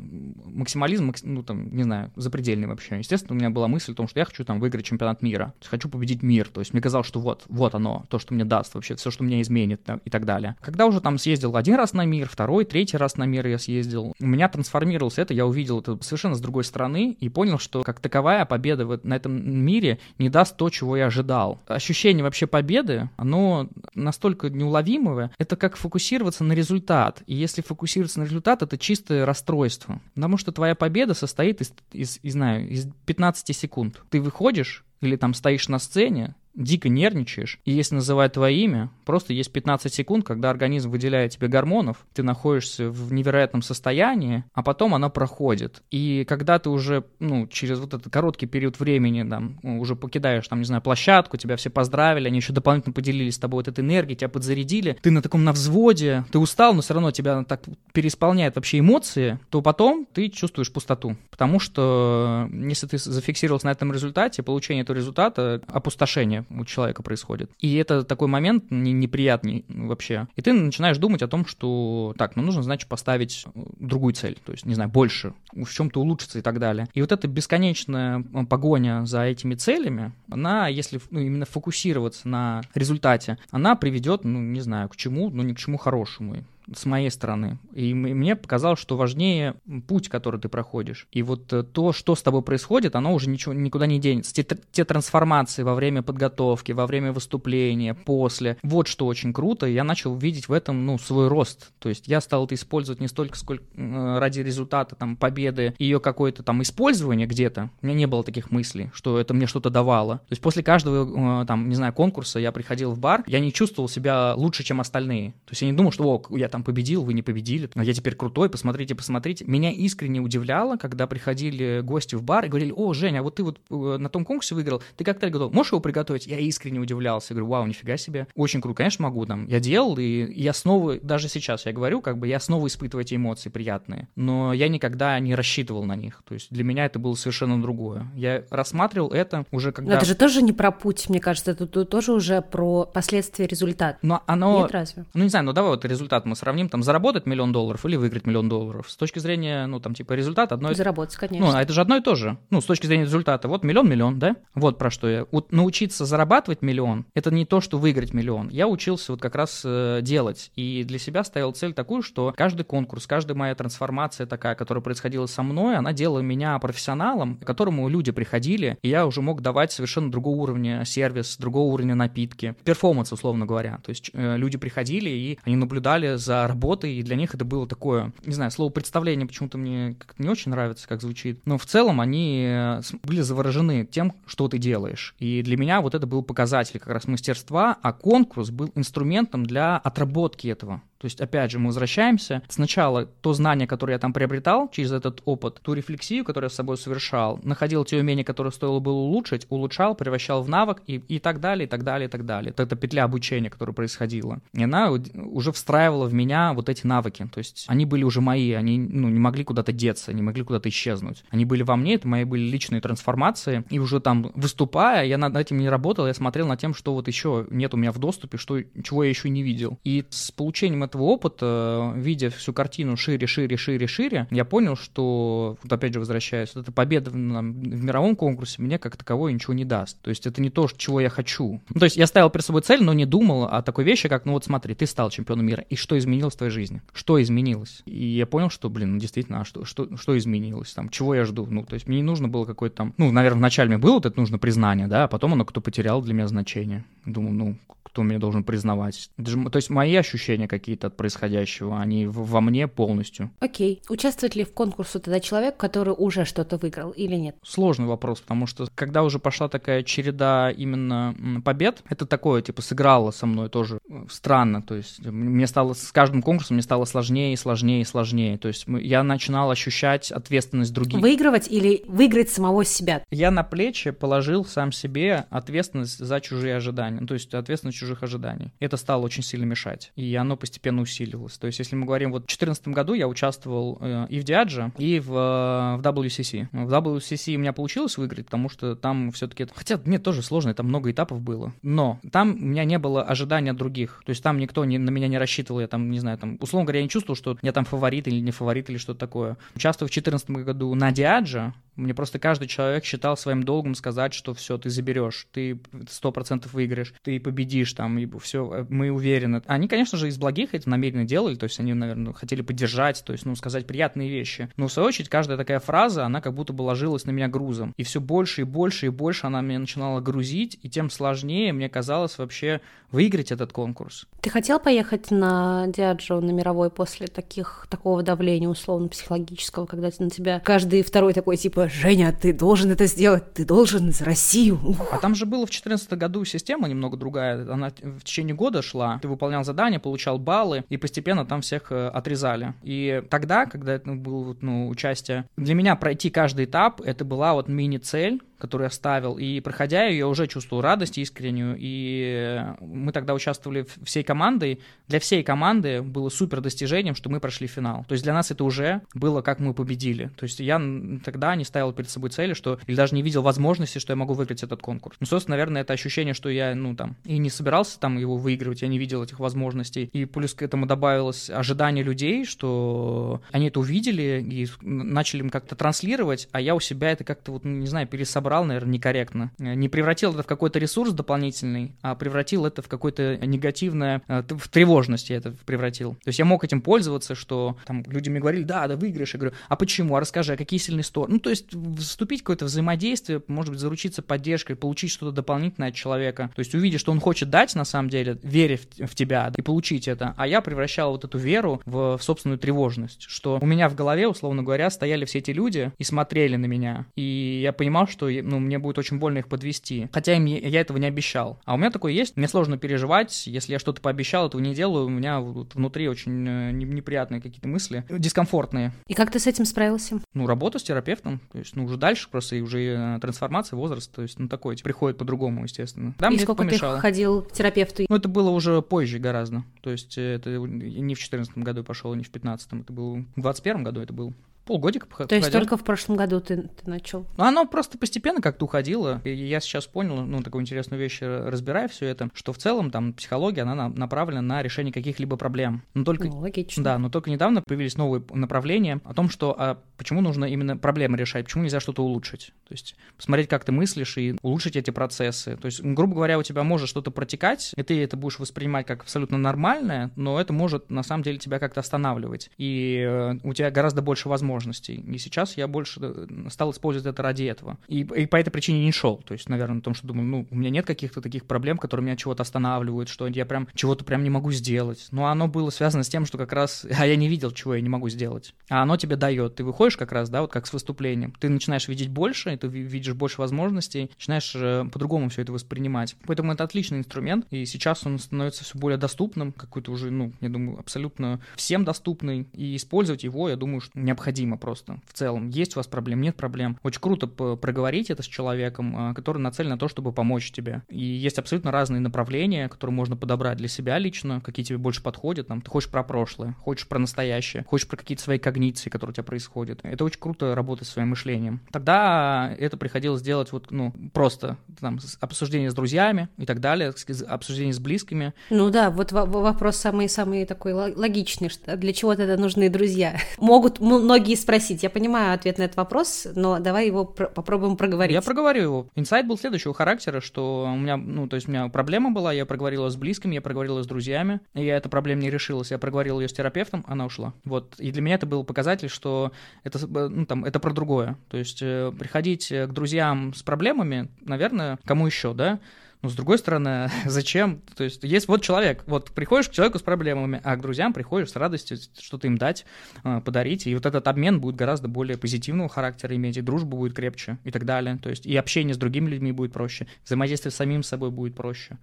максимализм, ну, там, не знаю, запредельный вообще. Естественно, у меня была мысль о том, что я хочу там выиграть чемпионат мира. Хочу победить мир. То есть мне казалось, что вот, вот оно, то, что мне даст вообще, все, что меня изменит и так далее. Когда уже там съездил один раз на мир, второй, третий раз на мир я съездил, у меня трансформировалось это, я увидел это совершенно с другой стороны и понял, что как таковая победа вот на этом мире не даст то, чего я ожидал. Ощущение вообще победы, оно настолько неуловимое, это как фокусироваться на результат. И если фокусироваться на результат, это чистое расстройство. Потому что твоя победа состоит из, из, из знаю, из 15 секунд. Ты выходишь или там стоишь на сцене, дико нервничаешь, и если называют твое имя, просто есть 15 секунд, когда организм выделяет тебе гормонов, ты находишься в невероятном состоянии, а потом оно проходит. И когда ты уже, ну, через вот этот короткий период времени, там, уже покидаешь, там, не знаю, площадку, тебя все поздравили, они еще дополнительно поделились с тобой вот этой энергией, тебя подзарядили, ты на таком на взводе, ты устал, но все равно тебя так переисполняет вообще эмоции, то потом ты чувствуешь пустоту. Потому что если ты зафиксировался на этом результате, получение этого результата, опустошение у человека происходит. И это такой момент неприятный вообще. И ты начинаешь думать о том, что так, ну нужно, значит, поставить другую цель, то есть, не знаю, больше, в чем-то улучшиться и так далее. И вот эта бесконечная погоня за этими целями, она, если ну, именно фокусироваться на результате, она приведет, ну, не знаю, к чему, но ну, ни к чему хорошему с моей стороны. И мне показалось, что важнее путь, который ты проходишь. И вот э, то, что с тобой происходит, оно уже ничего, никуда не денется. Те, те трансформации во время подготовки, во время выступления, после. Вот что очень круто. Я начал видеть в этом, ну, свой рост. То есть я стал это использовать не столько, сколько э, ради результата, там, победы, ее какое-то там использование где-то. У меня не было таких мыслей, что это мне что-то давало. То есть после каждого, э, там, не знаю, конкурса я приходил в бар, я не чувствовал себя лучше, чем остальные. То есть я не думал, что, о, я там там победил, вы не победили, а я теперь крутой, посмотрите, посмотрите. Меня искренне удивляло, когда приходили гости в бар и говорили, о, Женя, а вот ты вот э, на том конкурсе выиграл, ты коктейль готов, можешь его приготовить? Я искренне удивлялся, говорю, вау, нифига себе, очень круто, конечно, могу там. Я делал, и я снова, даже сейчас я говорю, как бы я снова испытываю эти эмоции приятные, но я никогда не рассчитывал на них, то есть для меня это было совершенно другое. Я рассматривал это уже когда... Но это же тоже не про путь, мне кажется, это тоже уже про последствия результата. Но оно... Нет, разве? Ну, не знаю, ну давай вот результат мы сравним, там, заработать миллион долларов или выиграть миллион долларов. С точки зрения, ну, там, типа, результата одно... Заработать, конечно. Ну, а это же одно и то же. Ну, с точки зрения результата. Вот миллион-миллион, да? Вот про что я. Вот научиться зарабатывать миллион, это не то, что выиграть миллион. Я учился вот как раз э, делать. И для себя ставил цель такую, что каждый конкурс, каждая моя трансформация такая, которая происходила со мной, она делала меня профессионалом, к которому люди приходили, и я уже мог давать совершенно другого уровня сервис, другого уровня напитки, перформанс, условно говоря. То есть э, люди приходили, и они наблюдали за работы, и для них это было такое, не знаю, слово представление почему-то мне как-то не очень нравится, как звучит, но в целом они э, были заворожены тем, что ты делаешь. И для меня вот это был показатель как раз мастерства, а конкурс был инструментом для отработки этого. То есть, опять же, мы возвращаемся. Сначала то знание, которое я там приобретал через этот опыт, ту рефлексию, которую я с собой совершал, находил те умения, которые стоило было улучшить, улучшал, превращал в навык и, и так далее, и так далее, и так далее. Это петля обучения, которая происходила. И она уже встраивала в меня вот эти навыки. То есть они были уже мои, они ну, не могли куда-то деться, не могли куда-то исчезнуть. Они были во мне, это мои были личные трансформации. И уже там выступая, я над этим не работал, я смотрел на тем, что вот еще нет у меня в доступе, что, чего я еще не видел. И с получением этого опыта, видя всю картину шире, шире, шире, шире, я понял, что, вот опять же возвращаясь, вот эта победа в, в мировом конкурсе мне как таковой ничего не даст. То есть это не то, чего я хочу. Ну, то есть я ставил перед собой цель, но не думал о такой вещи, как, ну вот смотри, ты стал чемпионом мира, и что изменилось в твоей жизни? Что изменилось? И я понял, что, блин, ну действительно, а что, что, что изменилось? Там, чего я жду? Ну, то есть мне не нужно было какое-то там, ну, наверное, вначале мне было вот это нужно признание, да, а потом оно кто потерял для меня значение. Думал, ну, кто меня должен признавать. Же, то есть мои ощущения какие-то от происходящего, они во мне полностью. Окей. Участвует ли в конкурсе тогда человек, который уже что-то выиграл или нет? Сложный вопрос, потому что когда уже пошла такая череда именно побед, это такое, типа, сыграло со мной тоже э, странно. То есть мне стало с каждым конкурсом мне стало сложнее и сложнее и сложнее. То есть я начинал ощущать ответственность других. Выигрывать или выиграть самого себя? Я на плечи положил сам себе ответственность за чужие ожидания. То есть ответственность чужих ожиданий. Это стало очень сильно мешать, и оно постепенно усиливалось. То есть, если мы говорим, вот в 2014 году я участвовал э, и в Diageo, и в, э, в WCC. В WCC у меня получилось выиграть, потому что там все-таки... Хотя, нет, тоже сложно, там много этапов было. Но там у меня не было ожидания других. То есть там никто не, на меня не рассчитывал, я там, не знаю, там, условно говоря, я не чувствовал, что я там фаворит или не фаворит или что-то такое. Участвовав в 2014 году на Diageo, мне просто каждый человек считал своим долгом сказать, что все, ты заберешь, ты сто процентов выиграешь, ты победишь там, и все, э, мы уверены. Они, конечно же, из благих это намеренно делали, то есть они, наверное, хотели поддержать, то есть, ну, сказать приятные вещи. Но, в свою очередь, каждая такая фраза, она как будто бы ложилась на меня грузом. И все больше и больше и больше она меня начинала грузить, и тем сложнее мне казалось вообще выиграть этот конкурс. Ты хотел поехать на Диаджо на мировой после таких, такого давления условно-психологического, когда на тебя каждый второй такой, типа, Женя, ты должен это сделать, ты должен за Россию. Ух. А там же было в 2014 году система немного другая. Она в течение года шла. Ты выполнял задания, получал баллы, и постепенно там всех э, отрезали. И тогда, когда это было ну, участие, для меня пройти каждый этап, это была вот мини-цель, которую я ставил, и проходя ее, я уже чувствовал радость искреннюю, и мы тогда участвовали всей командой. Для всей команды было супер достижением, что мы прошли финал. То есть для нас это уже было, как мы победили. То есть я тогда не ставил перед собой цели, что или даже не видел возможности, что я могу выиграть этот конкурс. Ну, собственно, наверное, это ощущение, что я, ну, там, и не собирался там его выигрывать, я не видел этих возможностей. И плюс к этому добавилось ожидание людей, что они это увидели и начали им как-то транслировать, а я у себя это как-то вот, не знаю, пересобрал, наверное, некорректно. Не превратил это в какой-то ресурс дополнительный, а превратил это в какое-то негативное, э, в тревожность я это превратил. То есть я мог этим пользоваться, что там люди мне говорили, да, да, выиграешь. Я говорю, а почему? А расскажи, а какие сильные стороны? Ну, то есть вступить в какое-то взаимодействие, может быть, заручиться поддержкой, получить что-то дополнительное от человека. То есть увидеть, что он хочет дать, на самом деле, вере в, тебя, и получить это. А я превращал вот эту веру в собственную тревожность, что у меня в голове, условно говоря, стояли все эти люди и смотрели на меня. И я понимал, что ну, мне будет очень больно их подвести. Хотя им я этого не обещал. А у меня такое есть. Мне сложно переживать. Если я что-то пообещал, этого не делаю, у меня вот внутри очень э, неприятные какие-то мысли, дискомфортные. И как ты с этим справился? Ну, работа с терапевтом. То есть, ну, уже дальше просто и уже э, трансформация, возраст. То есть, ну, такой типа, приходит по-другому, естественно. Да, и сколько ты ходил к терапевту? Ну, это было уже позже гораздо. То есть, э, это не в 2014 году пошел, не в 2015. Это был в 2021 году это был. Полгодика. То есть только в прошлом году ты, ты начал? Ну, оно просто постепенно как-то уходило. И я сейчас понял, ну, такую интересную вещь, разбирая все это, что в целом там психология, она направлена на решение каких-либо проблем. Но только, ну, логично. Да, но только недавно появились новые направления о том, что а почему нужно именно проблемы решать, почему нельзя что-то улучшить. То есть посмотреть, как ты мыслишь и улучшить эти процессы. То есть, грубо говоря, у тебя может что-то протекать, и ты это будешь воспринимать как абсолютно нормальное, но это может на самом деле тебя как-то останавливать. И э, у тебя гораздо больше возможностей. И сейчас я больше э, стал использовать это ради этого. И, и по этой причине не шел. То есть, наверное, том, что думаю, ну, у меня нет каких-то таких проблем, которые меня чего-то останавливают, что я прям чего-то прям не могу сделать. Но оно было связано с тем, что как раз, а я не видел, чего я не могу сделать. А оно тебе дает. Ты выходишь как раз, да, вот как с выступлением. Ты начинаешь видеть больше, и ты видишь больше возможностей, начинаешь э, по-другому все это воспринимать. Поэтому это отличный инструмент, и сейчас он становится все более доступным, какой-то уже, ну, я думаю, абсолютно всем доступный, и использовать его, я думаю, что необходимо просто просто в целом. Есть у вас проблем, нет проблем. Очень круто проговорить это с человеком, а, который нацелен на то, чтобы помочь тебе. И есть абсолютно разные направления, которые можно подобрать для себя лично, какие тебе больше подходят. Там, ты хочешь про прошлое, хочешь про настоящее, хочешь про какие-то свои когниции, которые у тебя происходят. Это очень круто работать своим мышлением. Тогда это приходилось делать вот, ну, просто там обсуждение с друзьями и так далее, обсуждение с близкими. Ну да, вот вопрос самый-самый такой логичный, что для чего тогда нужны друзья? Могут многие спросить. Я понимаю ответ на этот вопрос, но давай его пр- попробуем проговорить. Я проговорю его. Инсайт был следующего характера, что у меня, ну, то есть у меня проблема была, я проговорила с близкими, я проговорила с друзьями, и я эта проблема не решилась. Я проговорил ее с терапевтом, она ушла. Вот. И для меня это был показатель, что это, ну, там, это про другое. То есть э, приходить к друзьям с проблемами, наверное, кому еще, да? Но с другой стороны, зачем? То есть есть вот человек, вот приходишь к человеку с проблемами, а к друзьям приходишь с радостью что-то им дать, э, подарить, и вот этот обмен будет гораздо более позитивного характера иметь, и дружба будет крепче и так далее. То есть и общение с другими людьми будет проще, взаимодействие с самим собой будет проще.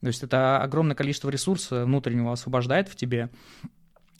То есть это огромное количество ресурса внутреннего освобождает в тебе,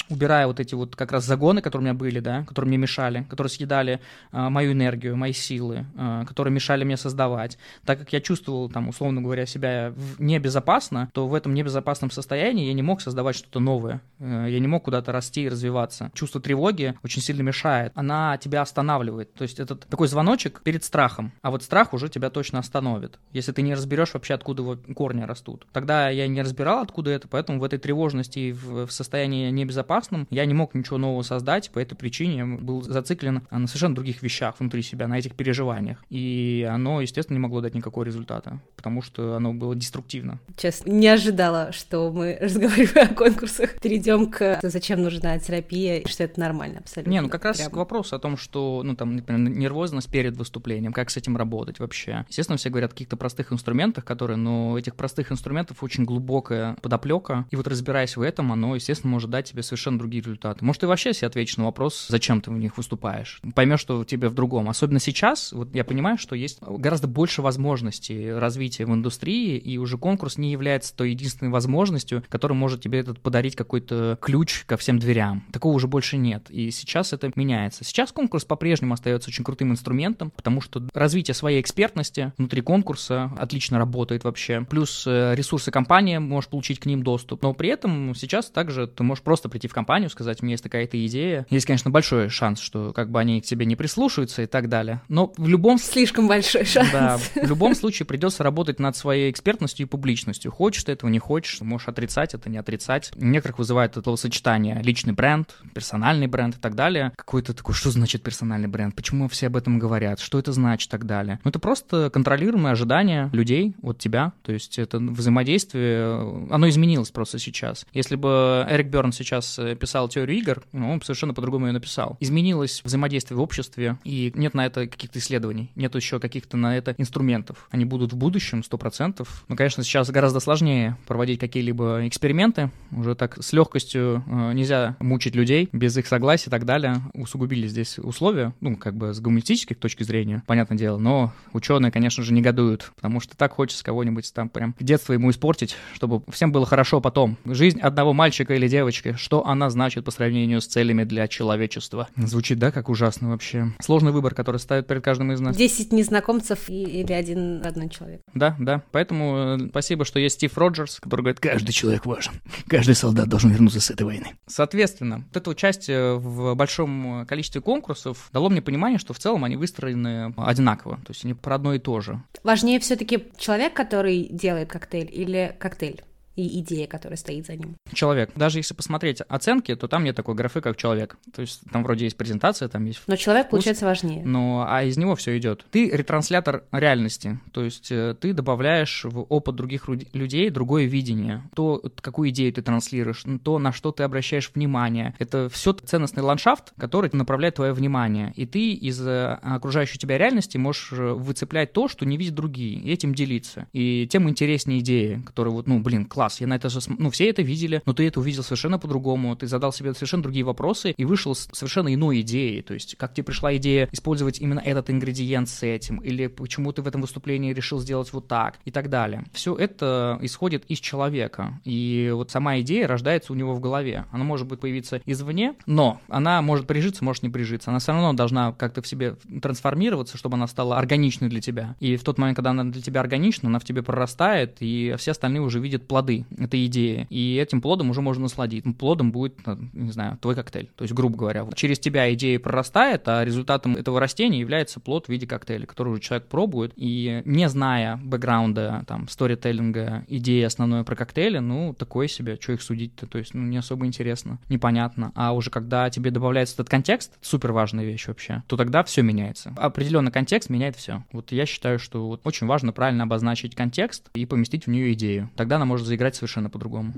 убирая вот эти вот как раз загоны, которые у меня были, да, которые мне мешали, которые съедали э, мою энергию, мои силы, э, которые мешали мне создавать. Так как я чувствовал, там, условно говоря, себя небезопасно, то в этом небезопасном состоянии я не мог создавать что-то новое. Э, я не мог куда-то расти и развиваться. Чувство тревоги очень сильно мешает. Она тебя останавливает. То есть это такой звоночек перед страхом. А вот страх уже тебя точно остановит. Если ты не разберешь вообще, откуда его корни растут. Тогда я не разбирал, откуда это, поэтому в этой тревожности и в, в состоянии небезопасности безопасным. Я не мог ничего нового создать, по этой причине я был зациклен на совершенно других вещах внутри себя, на этих переживаниях. И оно, естественно, не могло дать никакого результата, потому что оно было деструктивно. Честно, не ожидала, что мы, разговаривая о конкурсах, перейдем к зачем нужна терапия, и что это нормально абсолютно. Не, ну как раз прямо. к вопросу о том, что, ну там, например, нервозность перед выступлением, как с этим работать вообще. Естественно, все говорят о каких-то простых инструментах, которые, но этих простых инструментов очень глубокая подоплека, и вот разбираясь в этом, оно, естественно, может дать тебе совершенно совершенно другие результаты. Может, ты вообще себе ответишь на вопрос, зачем ты в них выступаешь. Поймешь, что тебе в другом. Особенно сейчас, вот я понимаю, что есть гораздо больше возможностей развития в индустрии, и уже конкурс не является той единственной возможностью, которая может тебе этот подарить какой-то ключ ко всем дверям. Такого уже больше нет. И сейчас это меняется. Сейчас конкурс по-прежнему остается очень крутым инструментом, потому что развитие своей экспертности внутри конкурса отлично работает вообще. Плюс э, ресурсы компании, можешь получить к ним доступ. Но при этом сейчас также ты можешь просто прийти в компанию, сказать, у меня есть такая-то идея. Есть, конечно, большой шанс, что как бы они к тебе не прислушаются и так далее. Но в любом... Слишком большой шанс. Да, в любом случае придется работать над своей экспертностью и публичностью. Хочешь ты этого, не хочешь, можешь отрицать это, не отрицать. Некоторых вызывает это сочетание личный бренд, персональный бренд и так далее. Какой-то такой, что значит персональный бренд? Почему все об этом говорят? Что это значит и так далее? Ну, это просто контролируемое ожидание людей от тебя. То есть это взаимодействие, оно изменилось просто сейчас. Если бы Эрик Берн сейчас писал теорию игр, ну, он совершенно по-другому ее написал. Изменилось взаимодействие в обществе, и нет на это каких-то исследований, нет еще каких-то на это инструментов. Они будут в будущем, 100%. Но, конечно, сейчас гораздо сложнее проводить какие-либо эксперименты. Уже так с легкостью э, нельзя мучить людей без их согласия и так далее. Усугубили здесь условия, ну, как бы с гуманистической точки зрения, понятное дело. Но ученые, конечно же, негодуют, потому что так хочется кого-нибудь там прям детство ему испортить, чтобы всем было хорошо потом. Жизнь одного мальчика или девочки, что она значит по сравнению с целями для человечества? Звучит, да, как ужасно вообще. Сложный выбор, который ставит перед каждым из нас. Десять незнакомцев или один родной человек. Да, да. Поэтому э, спасибо, что есть Стив Роджерс, который говорит, каждый человек важен. Каждый солдат должен вернуться с этой войны. Соответственно, вот это участие в большом количестве конкурсов дало мне понимание, что в целом они выстроены одинаково. То есть они про одно и то же. Важнее все-таки человек, который делает коктейль, или коктейль? И идея, которая стоит за ним. Человек. Даже если посмотреть оценки, то там нет такой графы, как человек. То есть там вроде есть презентация, там есть... Но человек, вкус, получается, важнее. Но, а из него все идет. Ты ретранслятор реальности. То есть э, ты добавляешь в опыт других людей другое видение. То, какую идею ты транслируешь, то, на что ты обращаешь внимание. Это все ценностный ландшафт, который направляет твое внимание. И ты из э, окружающей тебя реальности можешь э, выцеплять то, что не видят другие, и этим делиться. И тем интереснее идеи, которые вот, ну, блин, класс, я на это же, ну, все это видели, но ты это увидел совершенно по-другому, ты задал себе совершенно другие вопросы и вышел с совершенно иной идеей, то есть как тебе пришла идея использовать именно этот ингредиент с этим, или почему ты в этом выступлении решил сделать вот так и так далее. Все это исходит из человека, и вот сама идея рождается у него в голове. Она может быть появиться извне, но она может прижиться, может не прижиться. Она все равно должна как-то в себе трансформироваться, чтобы она стала органичной для тебя. И в тот момент, когда она для тебя органична, она в тебе прорастает, и все остальные уже видят плоды плоды этой идеи, и этим плодом уже можно насладить. Плодом будет, э, не знаю, твой коктейль. То есть, грубо говоря, через тебя идея прорастает, а результатом этого растения является плод в виде коктейля, который уже человек пробует, и не зная бэкграунда, там, сторителлинга, идеи основной про коктейли, ну, такое себе, что их судить-то, то есть, ну, не особо интересно, непонятно. А уже когда тебе добавляется этот контекст, супер важная вещь вообще, то тогда все меняется. Определенный контекст меняет все. Вот я считаю, что вот очень важно правильно обозначить контекст и поместить в нее идею. Тогда она может заиграть играть совершенно по-другому.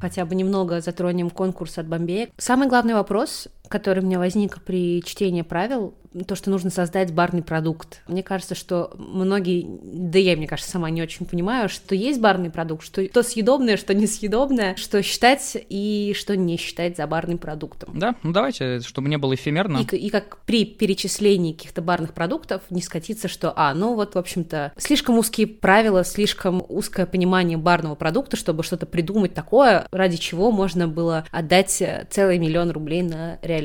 Хотя бы немного затронем конкурс от Бомбея. Самый главный вопрос, который у меня возник при чтении правил, то, что нужно создать барный продукт. Мне кажется, что многие, да я, мне кажется, сама не очень понимаю, что есть барный продукт, что то съедобное, что несъедобное, что считать и что не считать за барным продуктом. Да, ну давайте, чтобы не было эфемерно. И, и как при перечислении каких-то барных продуктов не скатиться, что, а, ну вот, в общем-то, слишком узкие правила, слишком узкое понимание барного продукта, чтобы что-то придумать такое, ради чего можно было отдать целый миллион рублей на реализацию.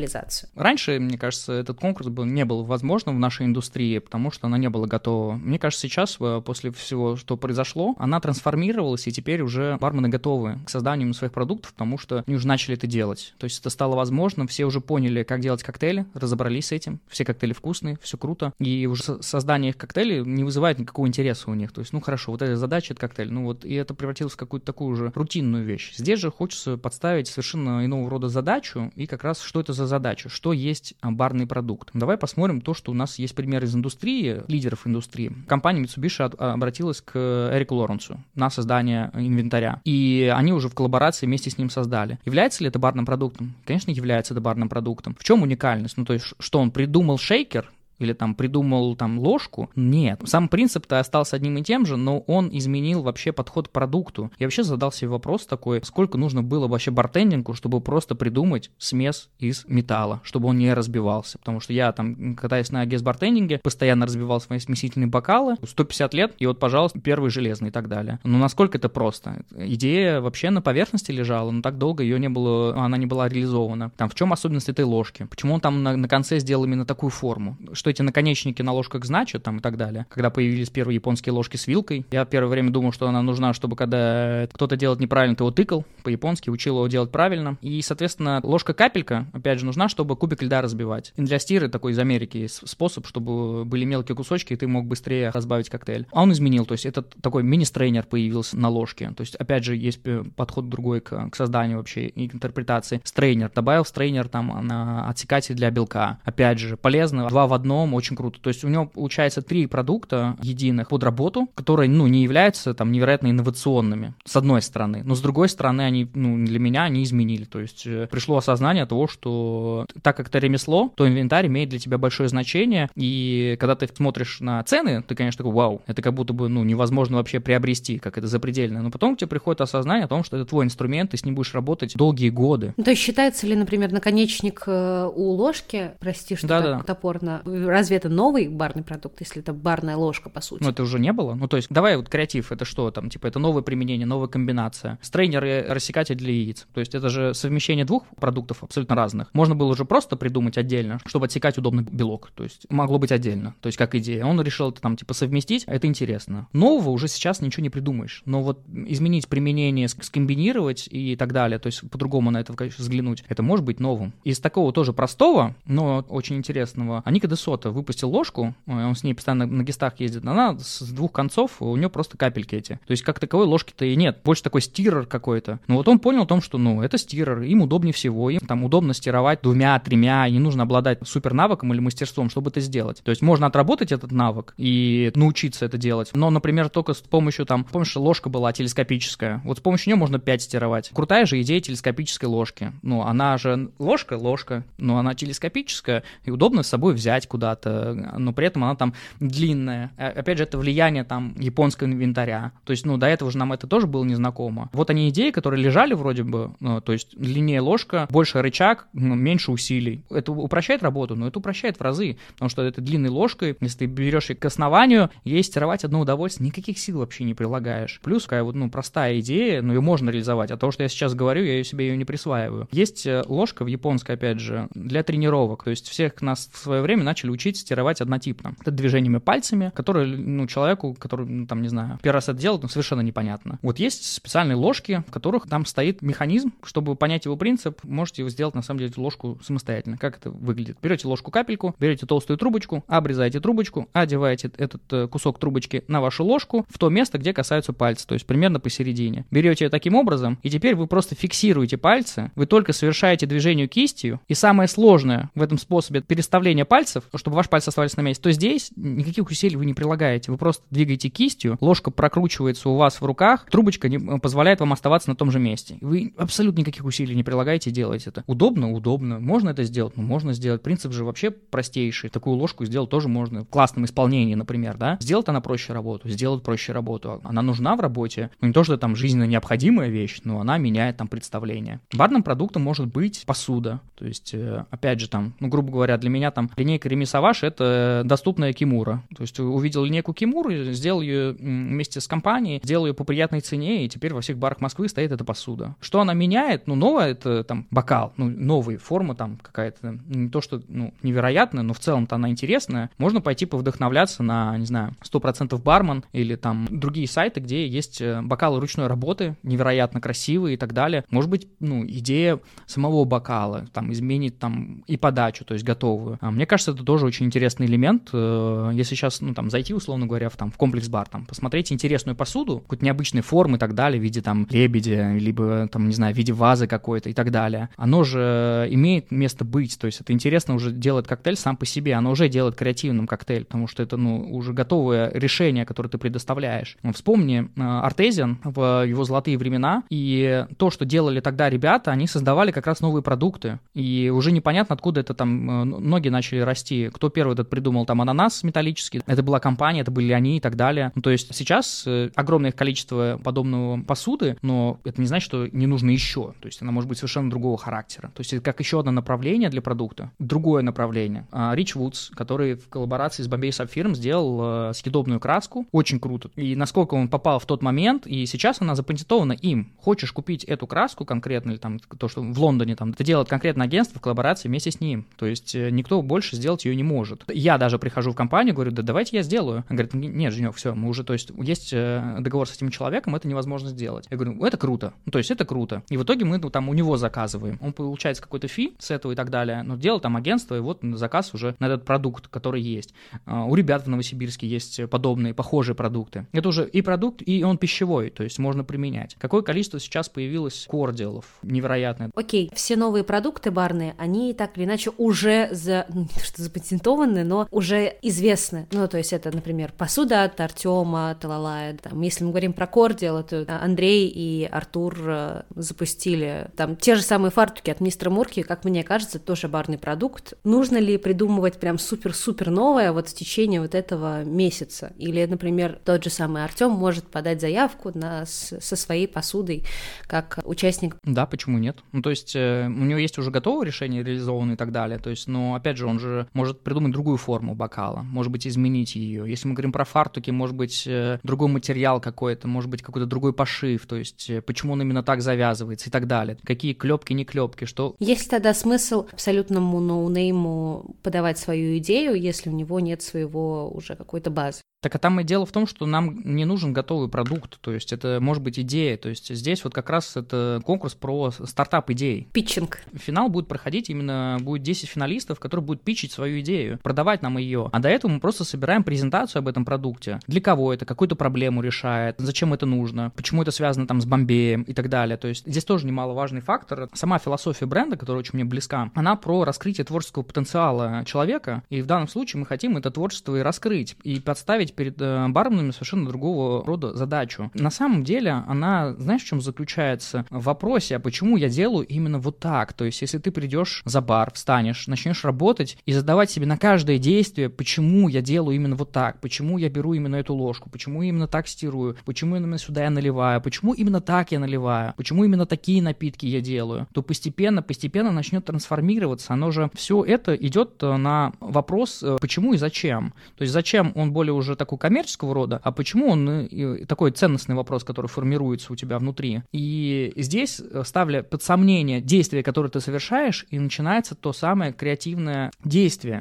Раньше, мне кажется, этот конкурс был не был возможным в нашей индустрии, потому что она не была готова. Мне кажется, сейчас, э, после всего, что произошло, она трансформировалась, и теперь уже бармены готовы к созданию своих продуктов, потому что они уже начали это делать. То есть это стало возможным, все уже поняли, как делать коктейли, разобрались с этим, все коктейли вкусные, все круто, и уже создание их коктейлей не вызывает никакого интереса у них. То есть, ну хорошо, вот эта задача, это коктейль, ну вот, и это превратилось в какую-то такую же рутинную вещь. Здесь же хочется подставить совершенно иного рода задачу, и как раз что это за задача, что есть а, барный продукт. Давай посмотрим то, что у нас есть пример из индустрии, лидеров индустрии. Компания Mitsubishi обратилась к Эрику Лоренсу на создание инвентаря. И они уже в коллаборации вместе с ним создали. Является ли это барным продуктом? Конечно, является это барным продуктом. В чем уникальность? Ну, то есть, что он придумал шейкер, или там придумал там ложку. Нет, сам принцип-то остался одним и тем же, но он изменил вообще подход к продукту. Я вообще задал себе вопрос такой, сколько нужно было вообще бартендингу, чтобы просто придумать смес из металла, чтобы он не разбивался. Потому что я там, катаясь на гес-бартендинге, постоянно разбивал свои смесительные бокалы. 150 лет, и вот, пожалуйста, первый железный и так далее. Но насколько это просто? Идея вообще на поверхности лежала, но так долго ее не было, она не была реализована. Там в чем особенность этой ложки? Почему он там на, на конце сделал именно такую форму? Что эти наконечники на ложках значат там и так далее? Когда появились первые японские ложки с вилкой, я первое время думал, что она нужна, чтобы когда кто-то делает неправильно, ты его тыкал по-японски, учил его делать правильно. И, соответственно, ложка-капелька, опять же, нужна, чтобы кубик льда разбивать. И для стиры такой из Америки есть способ, чтобы были мелкие кусочки, и ты мог быстрее разбавить коктейль. А он изменил, то есть это такой мини-стрейнер появился на ложке. То есть, опять же, есть э, подход другой к, к созданию вообще и к интерпретации. Стрейнер. Добавил стрейнер там на отсекатель для белка. Опять же, полезно. Два в одном, очень круто. То есть у него получается три продукта единых под работу, которые, ну, не являются там невероятно инновационными, с одной стороны. Но с другой стороны, они, ну, для меня они изменили. То есть э, пришло осознание того, что так как это ремесло, то инвентарь имеет для тебя большое значение. И когда ты смотришь на цены, ты, конечно, такой, вау, это как будто бы, ну, невозможно вообще приобрести, как это запредельно. Но потом к тебе приходит осознание о том, что это твой инструмент, ты с ним будешь работать долгие годы. Ну, то есть считается ли, например, наконечник э, у ложки, прости, что да, так да. топорно, разве это новый барный продукт, если это барная ложка, по сути? Ну, это уже не было. Ну, то есть, давай вот креатив, это что там, типа, это новое применение, новая комбинация. Стрейнер и рассекатель для яиц. То есть, это же совмещение двух продуктов абсолютно разных. Можно было уже просто придумать отдельно, чтобы отсекать удобный белок. То есть, могло быть отдельно. То есть, как идея. Он решил это там, типа, совместить, а это интересно. Нового уже сейчас ничего не придумаешь. Но вот изменить применение, скомбинировать и так далее, то есть по-другому на это конечно, взглянуть, это может быть новым. Из такого тоже простого, но очень интересного, Аника Десота выпустил ложку, э, он с ней постоянно на гестах ездит, она с двух концов, у нее просто капельки эти. То есть как таковой ложки-то и нет, больше такой стирер какой-то. Но вот он понял о том, что, ну, это стирер, им удобнее всего, им там удобно стировать двумя, тремя, не нужно обладать супер навыком или мастерством, чтобы это сделать. То есть можно отработать этот навык и научиться это делать. Но, например, только с помощью там, помнишь, ложка была телескопическая. Вот с помощью нее можно 5 стировать. Крутая же идея телескопической ложки. Ну, она же ложка, ложка, но она телескопическая, и удобно с собой взять куда-то, но при этом она там длинная. А, опять же, это влияние там японского инвентаря. То есть, ну, до этого же нам это тоже было незнакомо. Вот они идеи, которые лежали вроде бы, ну, то есть длиннее ложка, больше рычаг, меньше усилий. Это упрощает работу, но это упрощает в разы, потому что этой длинной ложкой, если ты берешь ее к основанию, ей стировать одно удовольствие, никаких сил вообще не прилагаешь. Плюс такая вот, ну, простая идея, но ее можно реализовать. А то, что я сейчас говорю, я ее себе ее не присваиваю. Есть э, ложка в японской, опять же, для тренировок. То есть всех нас в свое время начали учить стировать однотипно. Это движениями пальцами, которые, ну, человеку, который, ну, там, не знаю, первый раз это делает, ну, совершенно непонятно. Вот есть специальные ложки, в которых там стоит механизм, чтобы понять его принцип, можете его сделать, на самом деле, ложку самостоятельно. Как это выглядит? Берете ложку-капельку, берете толстую трубочку, обрезаете трубочку, одеваете этот э, кусок трубочки на вашу ложку в то место, где касаются пальцы, то есть примерно посередине. Берете ее таким образом, и теперь вы просто фиксируете пальцы, вы только совершаете движение кистью, и самое сложное в этом способе переставления пальцев, чтобы ваши пальцы оставались на месте, то здесь никаких усилий вы не прилагаете, вы просто двигаете кистью, ложка прокручивается у вас в руках, трубочка не, э, позволяет вам оставаться на том же месте. Вы абсолютно никаких усилий не прилагаете делаете это. Удобно? Удобно. Можно это сделать? Ну, можно сделать. Принцип же вообще простейший. Такую ложку сделать тоже можно в классном исполнении, например, да? Сделать она проще работу, сделать проще работу. Она нужна в работе, ну, не то, что там жизненно необходимая вещь, но она меняет там представление. Барным продуктом может быть посуда. То есть, э, опять же, там, ну, грубо говоря, для меня там линейка Ремисаваш — это доступная Кимура. То есть увидел линейку Кимуры, сделал ее вместе с компанией, сделал ее по приятной цене, и теперь во всех барах Москвы стоит эта посуда. Что она меняет? Ну, новая — это там бокал, ну, новая форма там какая-то, не то, что, ну, невероятная, но в целом-то она интересная. Можно пойти повдохновляться на, не знаю, 100% бармен или там другие сайты, где есть э, бокалы ручной работы, невероятно красивые и так далее. Может быть, ну, идея самого бокала, там, изменить там и подачу, то есть готовую. А мне кажется, это тоже очень интересный элемент. Э, если сейчас, ну, там, зайти, условно говоря, в, там, в комплекс-бар, там, посмотреть интересную посуду, какой-то необычной формы и так далее, в виде, там, лебедя, либо, там, не знаю, в виде вазы какой-то и так далее. Оно же имеет место быть, то есть это интересно уже делает коктейль сам по себе, оно уже делает креативным коктейль, потому что это, ну, уже готовое решение, которое ты предоставляешь. Вспомни Артезиан э, в его золотые времена, и то, что делали тогда ребята, они создавали как раз новые продукты, и уже непонятно, откуда это там э, ноги начали расти кто первый этот придумал там ананас металлический, это была компания, это были они и так далее. Ну, то есть сейчас э, огромное количество подобного посуды, но это не значит, что не нужно еще. То есть она может быть совершенно другого характера. То есть это как еще одно направление для продукта, другое направление. Рич Вудс, который в коллаборации с Bombay Sapphire сделал э, съедобную краску, очень круто. И насколько он попал в тот момент, и сейчас она запатентована им. Хочешь купить эту краску конкретно, или там то, что в Лондоне там, это делает конкретно агентство в коллаборации вместе с ним. То есть э, никто больше сделать ее не может. Я даже прихожу в компанию, говорю, да давайте я сделаю. Он говорит, нет, Женек, все, мы уже, то есть есть э, договор с этим человеком, это невозможно сделать. Я говорю, это круто. Ну, то есть это круто. И в итоге мы ну, там у него заказываем. Он получается какой-то фи с этого и так далее, но дело там агентство, и вот заказ уже на этот продукт, который есть. А, у ребят в Новосибирске есть подобные, похожие продукты. Это уже и продукт, и он пищевой, то есть можно применять. Какое количество сейчас появилось кордиалов? Невероятное. Окей, все новые продукты барные, они так или иначе уже за, ну, не то что запатентованы, но уже известны. Ну, то есть это, например, посуда от Артема Талалая. Там, если мы говорим про кордиал, то Андрей и Артур э, запустили там те же самые фартуки от мистера Мурки, как мне кажется, тоже барный продукт. Нужно ли придумывать прям супер-супер новое вот в течение вот этого месяца? Или, например, тот же самый Артем может подать заявку на, со своей посудой как участник? Да, почему нет? Ну, то есть э, у него есть уже готовое решение реализованное и так далее. То есть, но опять же, он же может придумать другую форму бокала, может быть, изменить ее. Если мы говорим про фартуки, может быть, э, другой материал какой-то, может быть, какой-то другой пошив, то есть э, почему он именно так завязывается и так далее. Какие клепки, не клепки, что... Есть тогда смысл абсолютному ноунейму подавать свою идею, если у него нет своего уже какой-то базы? Так а там и дело в том, что нам не нужен готовый продукт, то есть это может быть идея, то есть здесь вот как раз это конкурс про стартап идей. Питчинг. Финал будет проходить именно, будет 10 финалистов, которые будут питчить свою идею, продавать нам ее. А до этого мы просто собираем презентацию об этом продукте. Для кого это, какую-то проблему решает, зачем это нужно, почему это связано там с Бомбеем и так далее. То есть здесь тоже немаловажный фактор. Сама философия бренда, которая очень мне близка, она про раскрытие творческого потенциала человека, и в данном случае мы хотим это творчество и раскрыть, и подставить ставить перед э, барменами совершенно другого рода задачу. На самом деле она, знаешь, в чем заключается? В вопросе, а почему я делаю именно вот так? То есть, если ты придешь за бар, встанешь, начнешь работать и задавать себе на каждое действие, почему я делаю именно вот так, почему я беру именно эту ложку, почему именно так стирую, почему именно сюда я наливаю, почему именно так я наливаю, почему именно такие напитки я делаю, то постепенно, постепенно начнет трансформироваться. Оно же все это идет э, на вопрос, э, почему и зачем. То есть зачем он более уже такой коммерческого рода, а почему он э, такой ценностный вопрос, который формируется у тебя внутри. И здесь, ставля под сомнение действия, которые ты совершаешь, и начинается то самое креативное действие.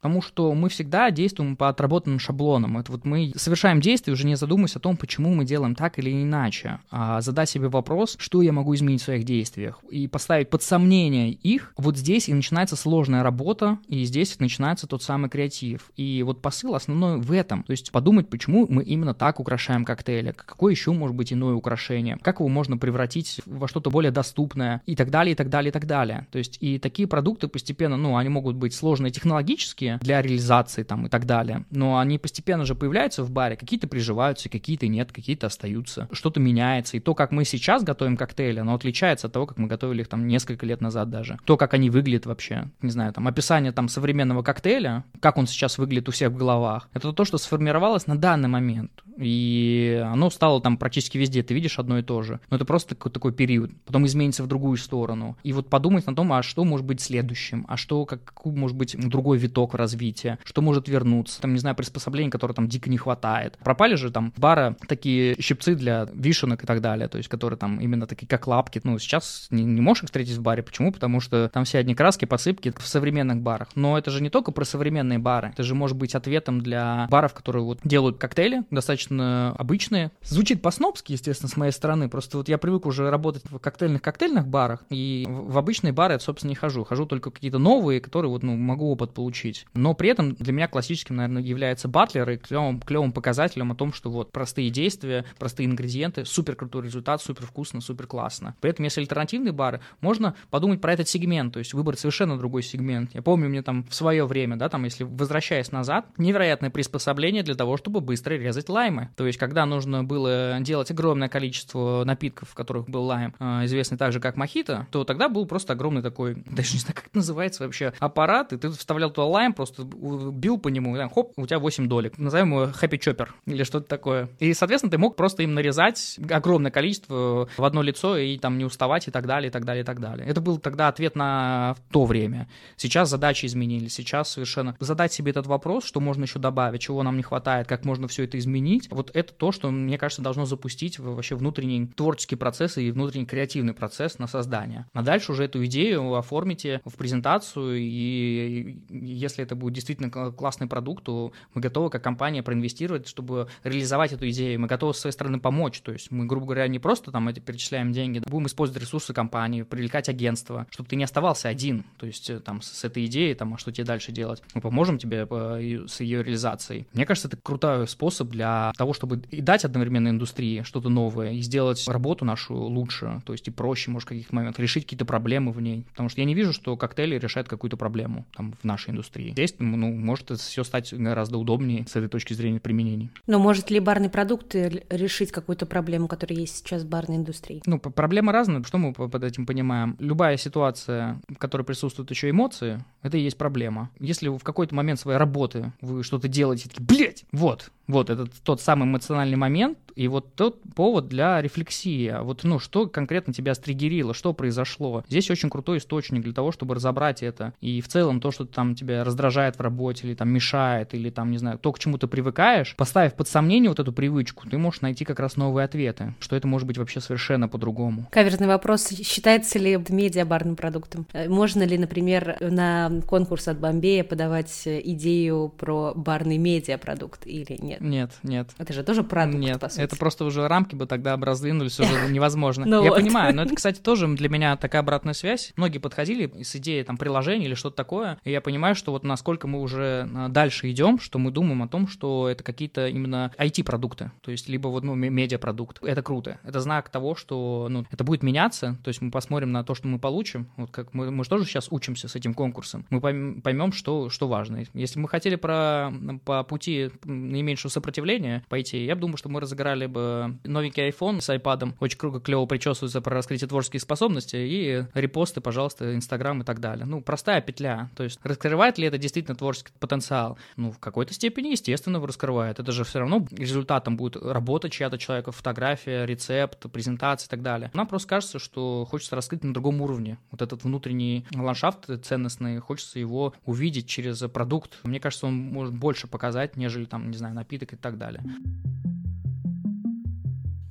Потому что мы всегда действуем по отработанным шаблонам. Это вот мы совершаем действия, уже не задумываясь о том, почему мы делаем так или иначе, а задать себе вопрос, что я могу изменить в своих действиях, и поставить под сомнение их. Вот здесь и начинается сложная работа, и здесь начинается тот самый креатив. И вот посыл основной в этом. То есть подумать, почему мы именно так украшаем коктейли, какое еще может быть иное украшение, как его можно превратить во что-то более доступное, и так далее, и так далее, и так далее. То есть и такие продукты постепенно, ну, они могут быть сложные технологически, для реализации там и так далее. Но они постепенно же появляются в баре, какие-то приживаются, какие-то нет, какие-то остаются. Что-то меняется. И то, как мы сейчас готовим коктейли, оно отличается от того, как мы готовили их там несколько лет назад даже. То, как они выглядят вообще, не знаю, там описание там современного коктейля, как он сейчас выглядит у всех в головах, это то, что сформировалось на данный момент. И оно стало там практически везде, ты видишь одно и то же. Но это просто такой, такой период. Потом изменится в другую сторону. И вот подумать на том, а что может быть следующим, а что, как, может быть другой виток развития, что может вернуться, там, не знаю, приспособлений, которые там дико не хватает. Пропали же там бара такие щипцы для вишенок и так далее, то есть которые там именно такие как лапки. Ну, сейчас не, не можешь их встретить в баре. Почему? Потому что там все одни краски, посыпки в современных барах. Но это же не только про современные бары. Это же может быть ответом для баров, которые вот делают коктейли достаточно обычные. Звучит по-снобски, естественно, с моей стороны. Просто вот я привык уже работать в коктейльных-коктейльных барах, и в обычные бары я, собственно, не хожу. Хожу только какие-то новые, которые вот, ну, могу опыт получить. Но при этом для меня классическим, наверное, является батлер и клевым, клевым показателем о том, что вот простые действия, простые ингредиенты, супер крутой результат, супер вкусно, супер классно. При этом, если альтернативные бары, можно подумать про этот сегмент, то есть выбрать совершенно другой сегмент. Я помню, мне там в свое время, да, там, если возвращаясь назад, невероятное приспособление для того, чтобы быстро резать лаймы. То есть, когда нужно было делать огромное количество напитков, в которых был лайм, э, известный также как мохито, то тогда был просто огромный такой, даже не знаю, как это называется вообще, аппарат, и ты вставлял туда лайм, просто бил по нему, и, хоп, у тебя 8 долек. Назовем его Happy Chopper или что-то такое. И, соответственно, ты мог просто им нарезать огромное количество в одно лицо и там не уставать и так далее, и так далее, и так далее. Это был тогда ответ на то время. Сейчас задачи изменились, сейчас совершенно задать себе этот вопрос, что можно еще добавить, чего нам не хватает, как можно все это изменить. Вот это то, что, мне кажется, должно запустить вообще внутренний творческий процесс и внутренний креативный процесс на создание. А дальше уже эту идею оформите в презентацию, и если это будет действительно классный продукт, то мы готовы как компания проинвестировать, чтобы реализовать эту идею. Мы готовы с своей стороны помочь. То есть мы, грубо говоря, не просто там эти перечисляем деньги, будем использовать ресурсы компании, привлекать агентство, чтобы ты не оставался один. То есть э, там с этой идеей, там, а что тебе дальше делать? Мы поможем тебе э, с ее реализацией. Мне кажется, это крутой способ для того, чтобы и дать одновременно индустрии что-то новое, и сделать работу нашу лучше, то есть и проще, может, в каких-то моментах, решить какие-то проблемы в ней. Потому что я не вижу, что коктейли решают какую-то проблему там в нашей индустрии. Здесь, ну, может все стать гораздо удобнее с этой точки зрения применений. Но может ли барный продукт решить какую-то проблему, которая есть сейчас в барной индустрии? Ну, проблемы разные. Что мы под этим понимаем? Любая ситуация, в которой присутствуют еще эмоции, это и есть проблема. Если в какой-то момент своей работы вы что-то делаете, такие, блядь, вот, вот, это тот самый эмоциональный момент, и вот тот повод для рефлексии. Вот, ну, что конкретно тебя стригерило, что произошло. Здесь очень крутой источник для того, чтобы разобрать это. И в целом то, что там тебя раздражает в работе, или там мешает, или там, не знаю, то, к чему ты привыкаешь, поставив под сомнение вот эту привычку, ты можешь найти как раз новые ответы, что это может быть вообще совершенно по-другому. Каверзный вопрос, считается ли медиа барным продуктом? Э, можно ли, например, на конкурс от Бомбея подавать идею про барный медиапродукт или нет? Нет, нет. Это же тоже продукт, нет, по сути. Это просто уже рамки бы тогда раздвинулись, уже невозможно. ну Я вот. понимаю, но это, кстати, тоже для меня такая обратная связь. Многие подходили с идеей там приложения или что-то такое, и я понимаю, что вот насколько мы уже а, дальше идем, что мы думаем о том, что это какие-то именно IT-продукты, то есть либо вот ну, медиапродукт. Это круто. Это знак того, что ну, это будет меняться, то есть мы посмотрим на то, что мы получим. Вот как мы, мы же тоже сейчас учимся с этим конкурсом. Мы поймем, что, что важно. Если мы хотели про, по пути наименьшего сопротивления пойти, я думаю, что мы разыграли бы новенький iPhone с iPad, очень круто, клево причесывается про раскрытие творческих способностей и репосты, пожалуйста, Инстаграм и так далее. Ну, простая петля. То есть раскрывает ли это действительно творческий потенциал? Ну, в какой-то степени, естественно, раскрывает. Это же все равно результатом будет работа чья-то человека, фотография, рецепт, презентация и так далее. Нам просто кажется, что хочется раскрыть на другом уровне. Вот этот внутренний ландшафт ценностный, хочется его увидеть через продукт. Мне кажется, он может больше показать, нежели там, не знаю, напиток и так далее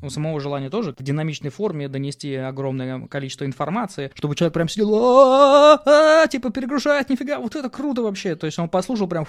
у самого желания тоже в динамичной форме донести огромное количество информации, чтобы человек прям сидел, типа перегружает, нифига, вот это круто вообще. То есть он послушал прям,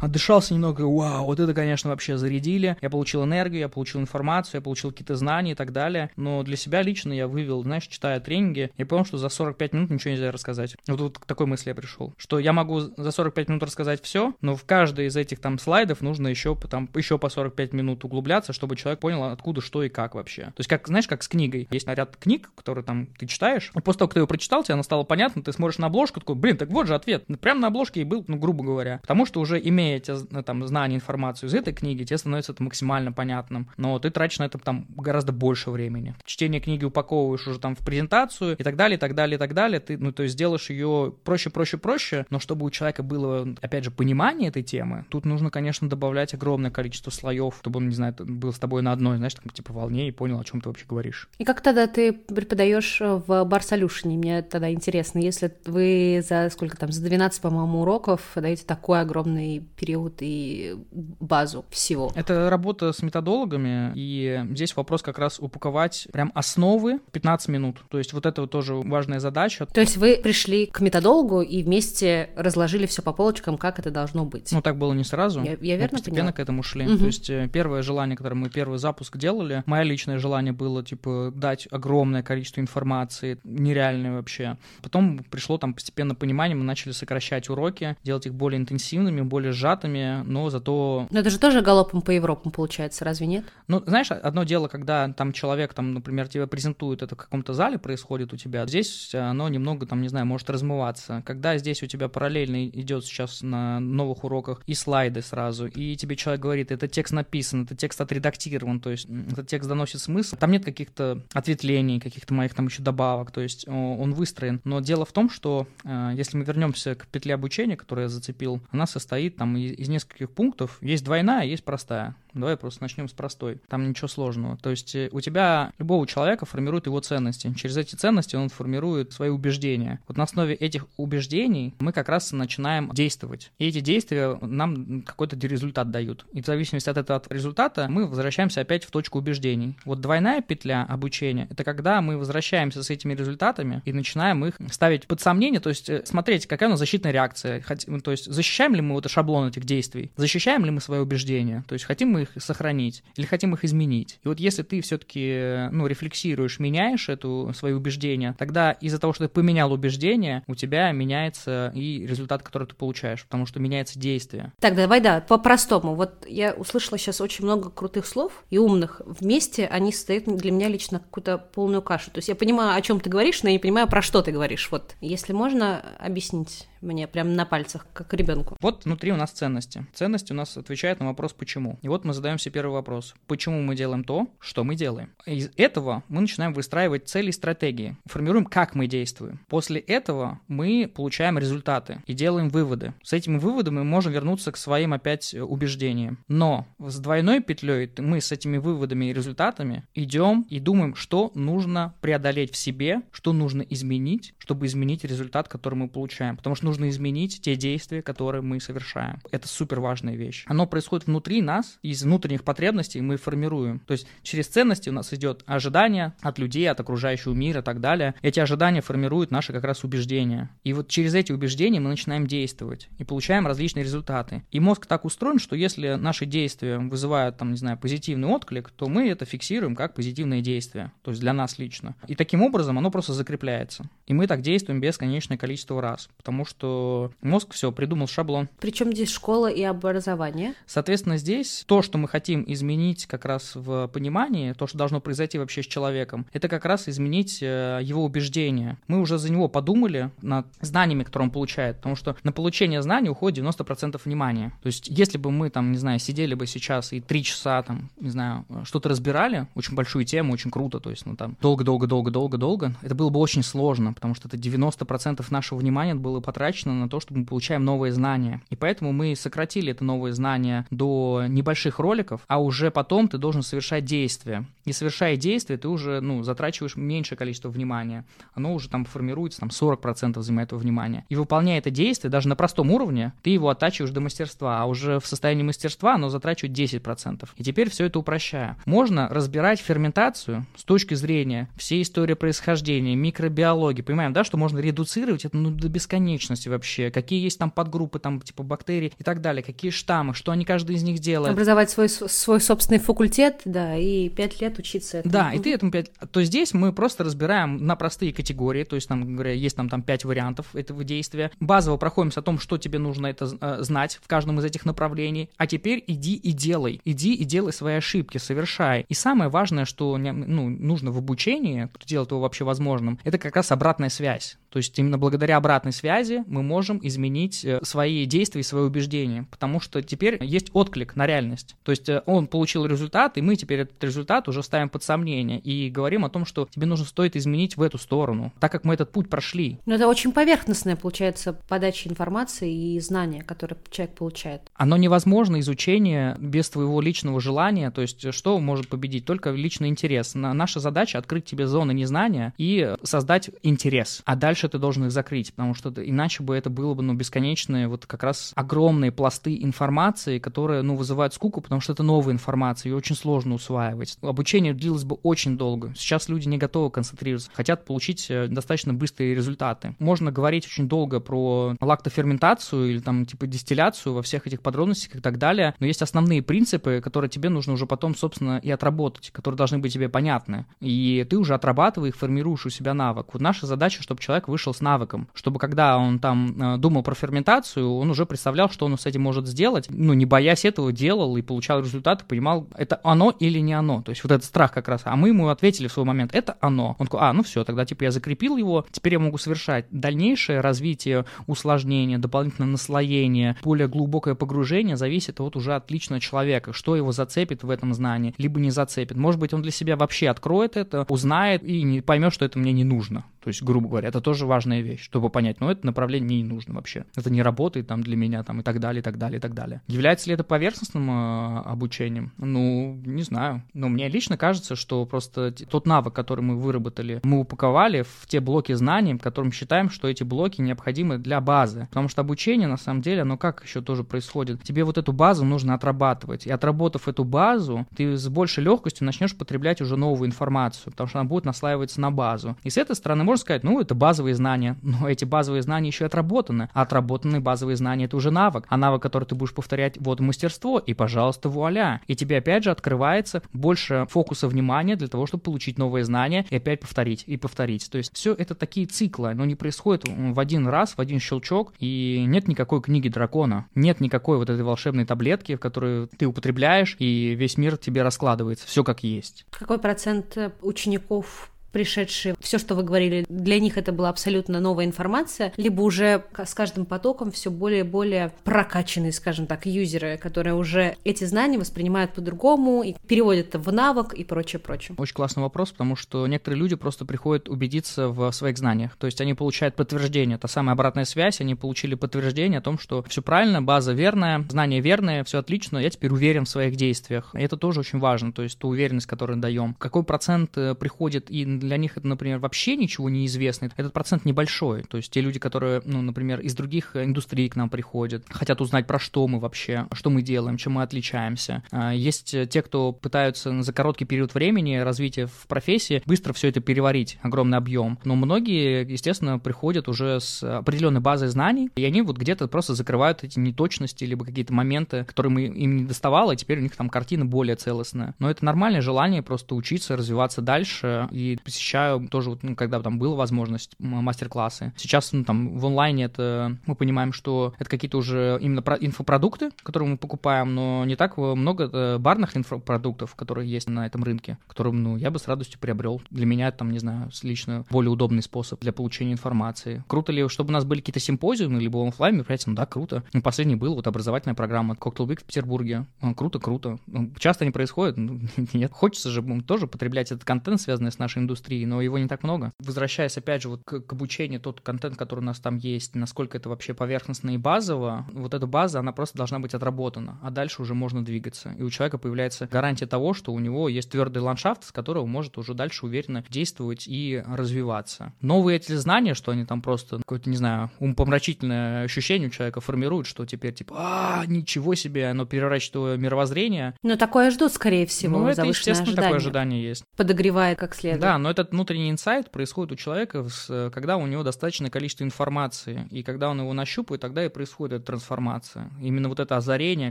отдышался немного, вау, вот это, конечно, вообще зарядили. Я получил энергию, я получил информацию, я получил какие-то знания и так далее. Но для себя лично я вывел, знаешь, читая тренинги, я понял, что за 45 минут ничего нельзя рассказать. Вот, вот к такой мысли я пришел, что я могу за 45 минут рассказать все, но в каждой из этих там слайдов нужно еще, там, еще по 45 минут углубляться, чтобы человек понял, откуда что и как вообще. То есть, как, знаешь, как с книгой. Есть ряд книг, которые там ты читаешь, и после того, как ты ее прочитал, тебе она стала понятна, ты смотришь на обложку, такой, блин, так вот же ответ. Прямо на обложке и был, ну, грубо говоря. Потому что уже имея эти, ну, там, знания, информацию из этой книги, тебе становится это максимально понятным. Но ты тратишь на это там гораздо больше времени. Чтение книги упаковываешь уже там в презентацию и так далее, и так далее, и так далее. Ты, ну, то есть сделаешь ее проще, проще, проще, но чтобы у человека было, опять же, понимание этой темы, тут нужно, конечно, добавлять огромное количество слоев, чтобы он, не знаю, был с тобой на одной, знаешь, там, типа волне и понял, о чем ты вообще говоришь. И как тогда ты преподаешь в Bar Solution? Мне тогда интересно, если вы за сколько там, за 12, по-моему, уроков даете такой огромный период и базу всего. Это работа с методологами, и здесь вопрос как раз упаковать прям основы 15 минут. То есть вот это вот тоже важная задача. То есть вы пришли к методологу и вместе разложили все по полочкам, как это должно быть? Ну, так было не сразу. Я, я верно мы постепенно поняла? к этому шли. Угу. То есть э, первое желание, которое мы первый запуск делали, личная личное желание было, типа, дать огромное количество информации, нереальное вообще. Потом пришло там постепенно понимание, мы начали сокращать уроки, делать их более интенсивными, более сжатыми, но зато... Но это же тоже галопом по Европам получается, разве нет? Ну, знаешь, одно дело, когда там человек, там, например, тебя презентует, это в каком-то зале происходит у тебя, здесь оно немного, там, не знаю, может размываться. Когда здесь у тебя параллельно идет сейчас на новых уроках и слайды сразу, и тебе человек говорит, это текст написан, это текст отредактирован, то есть этот текст текст доносит смысл. Там нет каких-то ответвлений, каких-то моих там еще добавок, то есть он выстроен. Но дело в том, что э, если мы вернемся к петле обучения, которую я зацепил, она состоит там из, из нескольких пунктов. Есть двойная, есть простая. Давай просто начнем с простой. Там ничего сложного. То есть э, у тебя любого человека формируют его ценности. Через эти ценности он формирует свои убеждения. Вот на основе этих убеждений мы как раз начинаем действовать. И эти действия нам какой-то результат дают. И в зависимости от этого результата мы возвращаемся опять в точку убеждений. Вот двойная петля обучения — это когда мы возвращаемся с этими результатами и начинаем их ставить под сомнение, то есть э, смотреть, какая у нас защитная реакция. То есть защищаем ли мы вот шаблон этих действий? Защищаем ли мы свои убеждения? То есть хотим мы их сохранить или хотим их изменить. И вот если ты все-таки, ну, рефлексируешь, меняешь эту свои убеждения, тогда из-за того, что ты поменял убеждения, у тебя меняется и результат, который ты получаешь, потому что меняется действие. Так, давай, да, по-простому. Вот я услышала сейчас очень много крутых слов и умных. Вместе они создают для меня лично какую-то полную кашу. То есть я понимаю, о чем ты говоришь, но я не понимаю, про что ты говоришь. Вот, если можно объяснить мне прямо на пальцах, как ребенку. Вот внутри у нас ценности. Ценности у нас отвечают на вопрос «почему?». И вот мы задаем себе первый вопрос. Почему мы делаем то, что мы делаем? Из этого мы начинаем выстраивать цели и стратегии, формируем, как мы действуем. После этого мы получаем результаты и делаем выводы. С этими выводами мы можем вернуться к своим опять убеждениям. Но с двойной петлей мы с этими выводами и результатами идем и думаем, что нужно преодолеть в себе, что нужно изменить, чтобы изменить результат, который мы получаем. Потому что нужно изменить те действия, которые мы совершаем. Это супер важная вещь. Оно происходит внутри нас, из внутренних потребностей мы формируем. То есть через ценности у нас идет ожидание от людей, от окружающего мира и так далее. Эти ожидания формируют наши как раз убеждения. И вот через эти убеждения мы начинаем действовать и получаем различные результаты. И мозг так устроен, что если наши действия вызывают, там, не знаю, позитивный отклик, то мы это фиксируем как позитивное действие, то есть для нас лично. И таким образом оно просто закрепляется. И мы так действуем бесконечное количество раз, потому что что мозг все придумал шаблон. Причем здесь школа и образование? Соответственно, здесь то, что мы хотим изменить как раз в понимании, то, что должно произойти вообще с человеком, это как раз изменить э, его убеждения. Мы уже за него подумали над знаниями, которые он получает, потому что на получение знаний уходит 90% внимания. То есть, если бы мы там, не знаю, сидели бы сейчас и три часа там, не знаю, что-то разбирали, очень большую тему, очень круто, то есть, ну там, долго-долго-долго-долго-долго, это было бы очень сложно, потому что это 90% нашего внимания было потрачено на то, чтобы мы получаем новые знания. И поэтому мы сократили это новые знания до небольших роликов, а уже потом ты должен совершать действия. И совершая действия, ты уже ну, затрачиваешь меньшее количество внимания. Оно уже там формируется, там 40% занимает этого внимания. И выполняя это действие, даже на простом уровне, ты его оттачиваешь до мастерства, а уже в состоянии мастерства оно затрачивает 10%. И теперь все это упрощая. Можно разбирать ферментацию с точки зрения всей истории происхождения, микробиологии. Понимаем, да, что можно редуцировать это ну, до бесконечности вообще, какие есть там подгруппы, там типа бактерий и так далее, какие штаммы, что они каждый из них делают. Образовать свой, свой собственный факультет, да, и пять лет учиться этому. Да, и ты этому пять... То здесь мы просто разбираем на простые категории, то есть, там, говоря, есть там, там пять вариантов этого действия. Базово проходимся о том, что тебе нужно это э, знать в каждом из этих направлений, а теперь иди и делай. Иди и делай свои ошибки, совершай. И самое важное, что ну, нужно в обучении, делать его вообще возможным, это как раз обратная связь. То есть именно благодаря обратной связи мы можем изменить э, свои действия и свои убеждения, потому что теперь есть отклик на реальность. То есть э, он получил результат, и мы теперь этот результат уже ставим под сомнение и говорим о том, что тебе нужно стоит изменить в эту сторону, так как мы этот путь прошли. Но это очень поверхностная, получается, подача информации и знания, которые человек получает. Оно невозможно изучение без твоего личного желания, то есть что может победить? Только личный интерес. Наша задача открыть тебе зоны незнания и создать интерес, а дальше дальше ты должен их закрыть, потому что иначе бы это было бы, ну, бесконечные, вот как раз огромные пласты информации, которые, ну, вызывают скуку, потому что это новая информация, ее очень сложно усваивать. Обучение длилось бы очень долго. Сейчас люди не готовы концентрироваться, хотят получить э, достаточно быстрые результаты. Можно говорить очень долго про лактоферментацию или там типа дистилляцию во всех этих подробностях и так далее, но есть основные принципы, которые тебе нужно уже потом, собственно, и отработать, которые должны быть тебе понятны. И ты уже отрабатывая их, формируешь у себя навык. Вот наша задача, чтобы человек вышел с навыком, чтобы когда он там э, думал про ферментацию, он уже представлял, что он с этим может сделать, ну, не боясь этого, делал и получал результаты, понимал, это оно или не оно. То есть вот этот страх как раз. А мы ему ответили в свой момент, это оно. Он такой, а, ну все, тогда типа я закрепил его, теперь я могу совершать дальнейшее развитие, усложнение, дополнительное наслоение, более глубокое погружение зависит вот уже от личного человека, что его зацепит в этом знании, либо не зацепит. Может быть, он для себя вообще откроет это, узнает и не поймет, что это мне не нужно. То есть, грубо говоря, это тоже важная вещь, чтобы понять, ну, это направление не нужно вообще. Это не работает там для меня там и так далее, и так далее, и так далее. Является ли это поверхностным э, обучением? Ну, не знаю. Но мне лично кажется, что просто тот навык, который мы выработали, мы упаковали в те блоки знаний, которым считаем, что эти блоки необходимы для базы. Потому что обучение, на самом деле, оно как еще тоже происходит? Тебе вот эту базу нужно отрабатывать. И отработав эту базу, ты с большей легкостью начнешь потреблять уже новую информацию, потому что она будет наслаиваться на базу. И с этой стороны можно сказать, ну, это базовые знания, но эти базовые знания еще и отработаны. А отработанные базовые знания — это уже навык. А навык, который ты будешь повторять, вот мастерство, и, пожалуйста, вуаля. И тебе, опять же, открывается больше фокуса внимания для того, чтобы получить новые знания и опять повторить, и повторить. То есть все это такие циклы, но не происходит в один раз, в один щелчок, и нет никакой книги дракона, нет никакой вот этой волшебной таблетки, в которую ты употребляешь, и весь мир тебе раскладывается, все как есть. Какой процент э, учеников пришедшие, все, что вы говорили, для них это была абсолютно новая информация, либо уже с каждым потоком все более и более прокачанные, скажем так, юзеры, которые уже эти знания воспринимают по-другому и переводят это в навык и прочее, прочее. Очень классный вопрос, потому что некоторые люди просто приходят убедиться в своих знаниях, то есть они получают подтверждение, та самая обратная связь, они получили подтверждение о том, что все правильно, база верная, знания верные, все отлично, я теперь уверен в своих действиях. И это тоже очень важно, то есть ту уверенность, которую даем. Какой процент э, приходит и для них это, например, вообще ничего не известно, этот процент небольшой. То есть те люди, которые, ну, например, из других индустрий к нам приходят, хотят узнать, про что мы вообще, что мы делаем, чем мы отличаемся. А, есть те, кто пытаются за короткий период времени развития в профессии быстро все это переварить, огромный объем. Но многие, естественно, приходят уже с определенной базой знаний, и они вот где-то просто закрывают эти неточности, либо какие-то моменты, которые мы им не доставало, и теперь у них там картина более целостная. Но это нормальное желание просто учиться, развиваться дальше и посещаю тоже, вот, ну, когда там была возможность, мастер-классы. Сейчас, ну, там, в онлайне это, мы понимаем, что это какие-то уже именно про инфопродукты, которые мы покупаем, но не так много э, барных инфопродуктов, которые есть на этом рынке, которым, ну, я бы с радостью приобрел. Для меня, там, не знаю, лично более удобный способ для получения информации. Круто ли, чтобы у нас были какие-то симпозиумы, либо офлайн мероприятия? Ну, да, круто. Ну, последний был вот образовательная программа Cocktail Week в Петербурге. Ну, круто, круто. Ну, часто не происходит? Ну, нет. Хочется же тоже потреблять этот контент, связанный с нашей индустрией, индустрии, но его не так много. Возвращаясь опять же вот к, к обучению, тот контент, который у нас там есть, насколько это вообще поверхностно и базово, вот эта база, она просто должна быть отработана, а дальше уже можно двигаться. И у человека появляется гарантия того, что у него есть твердый ландшафт, с которого может уже дальше уверенно действовать и развиваться. Новые эти знания, что они там просто какое-то, не знаю, умопомрачительное ощущение у человека формируют, что теперь типа, а, ничего себе, оно переворачивает мировоззрение. Но такое ждут, скорее всего, ну, это, естественно, ожидание. такое ожидание есть. Подогревает как следует. Да, но этот внутренний инсайт происходит у человека, когда у него достаточное количество информации, и когда он его нащупает, тогда и происходит эта трансформация. Именно вот это озарение,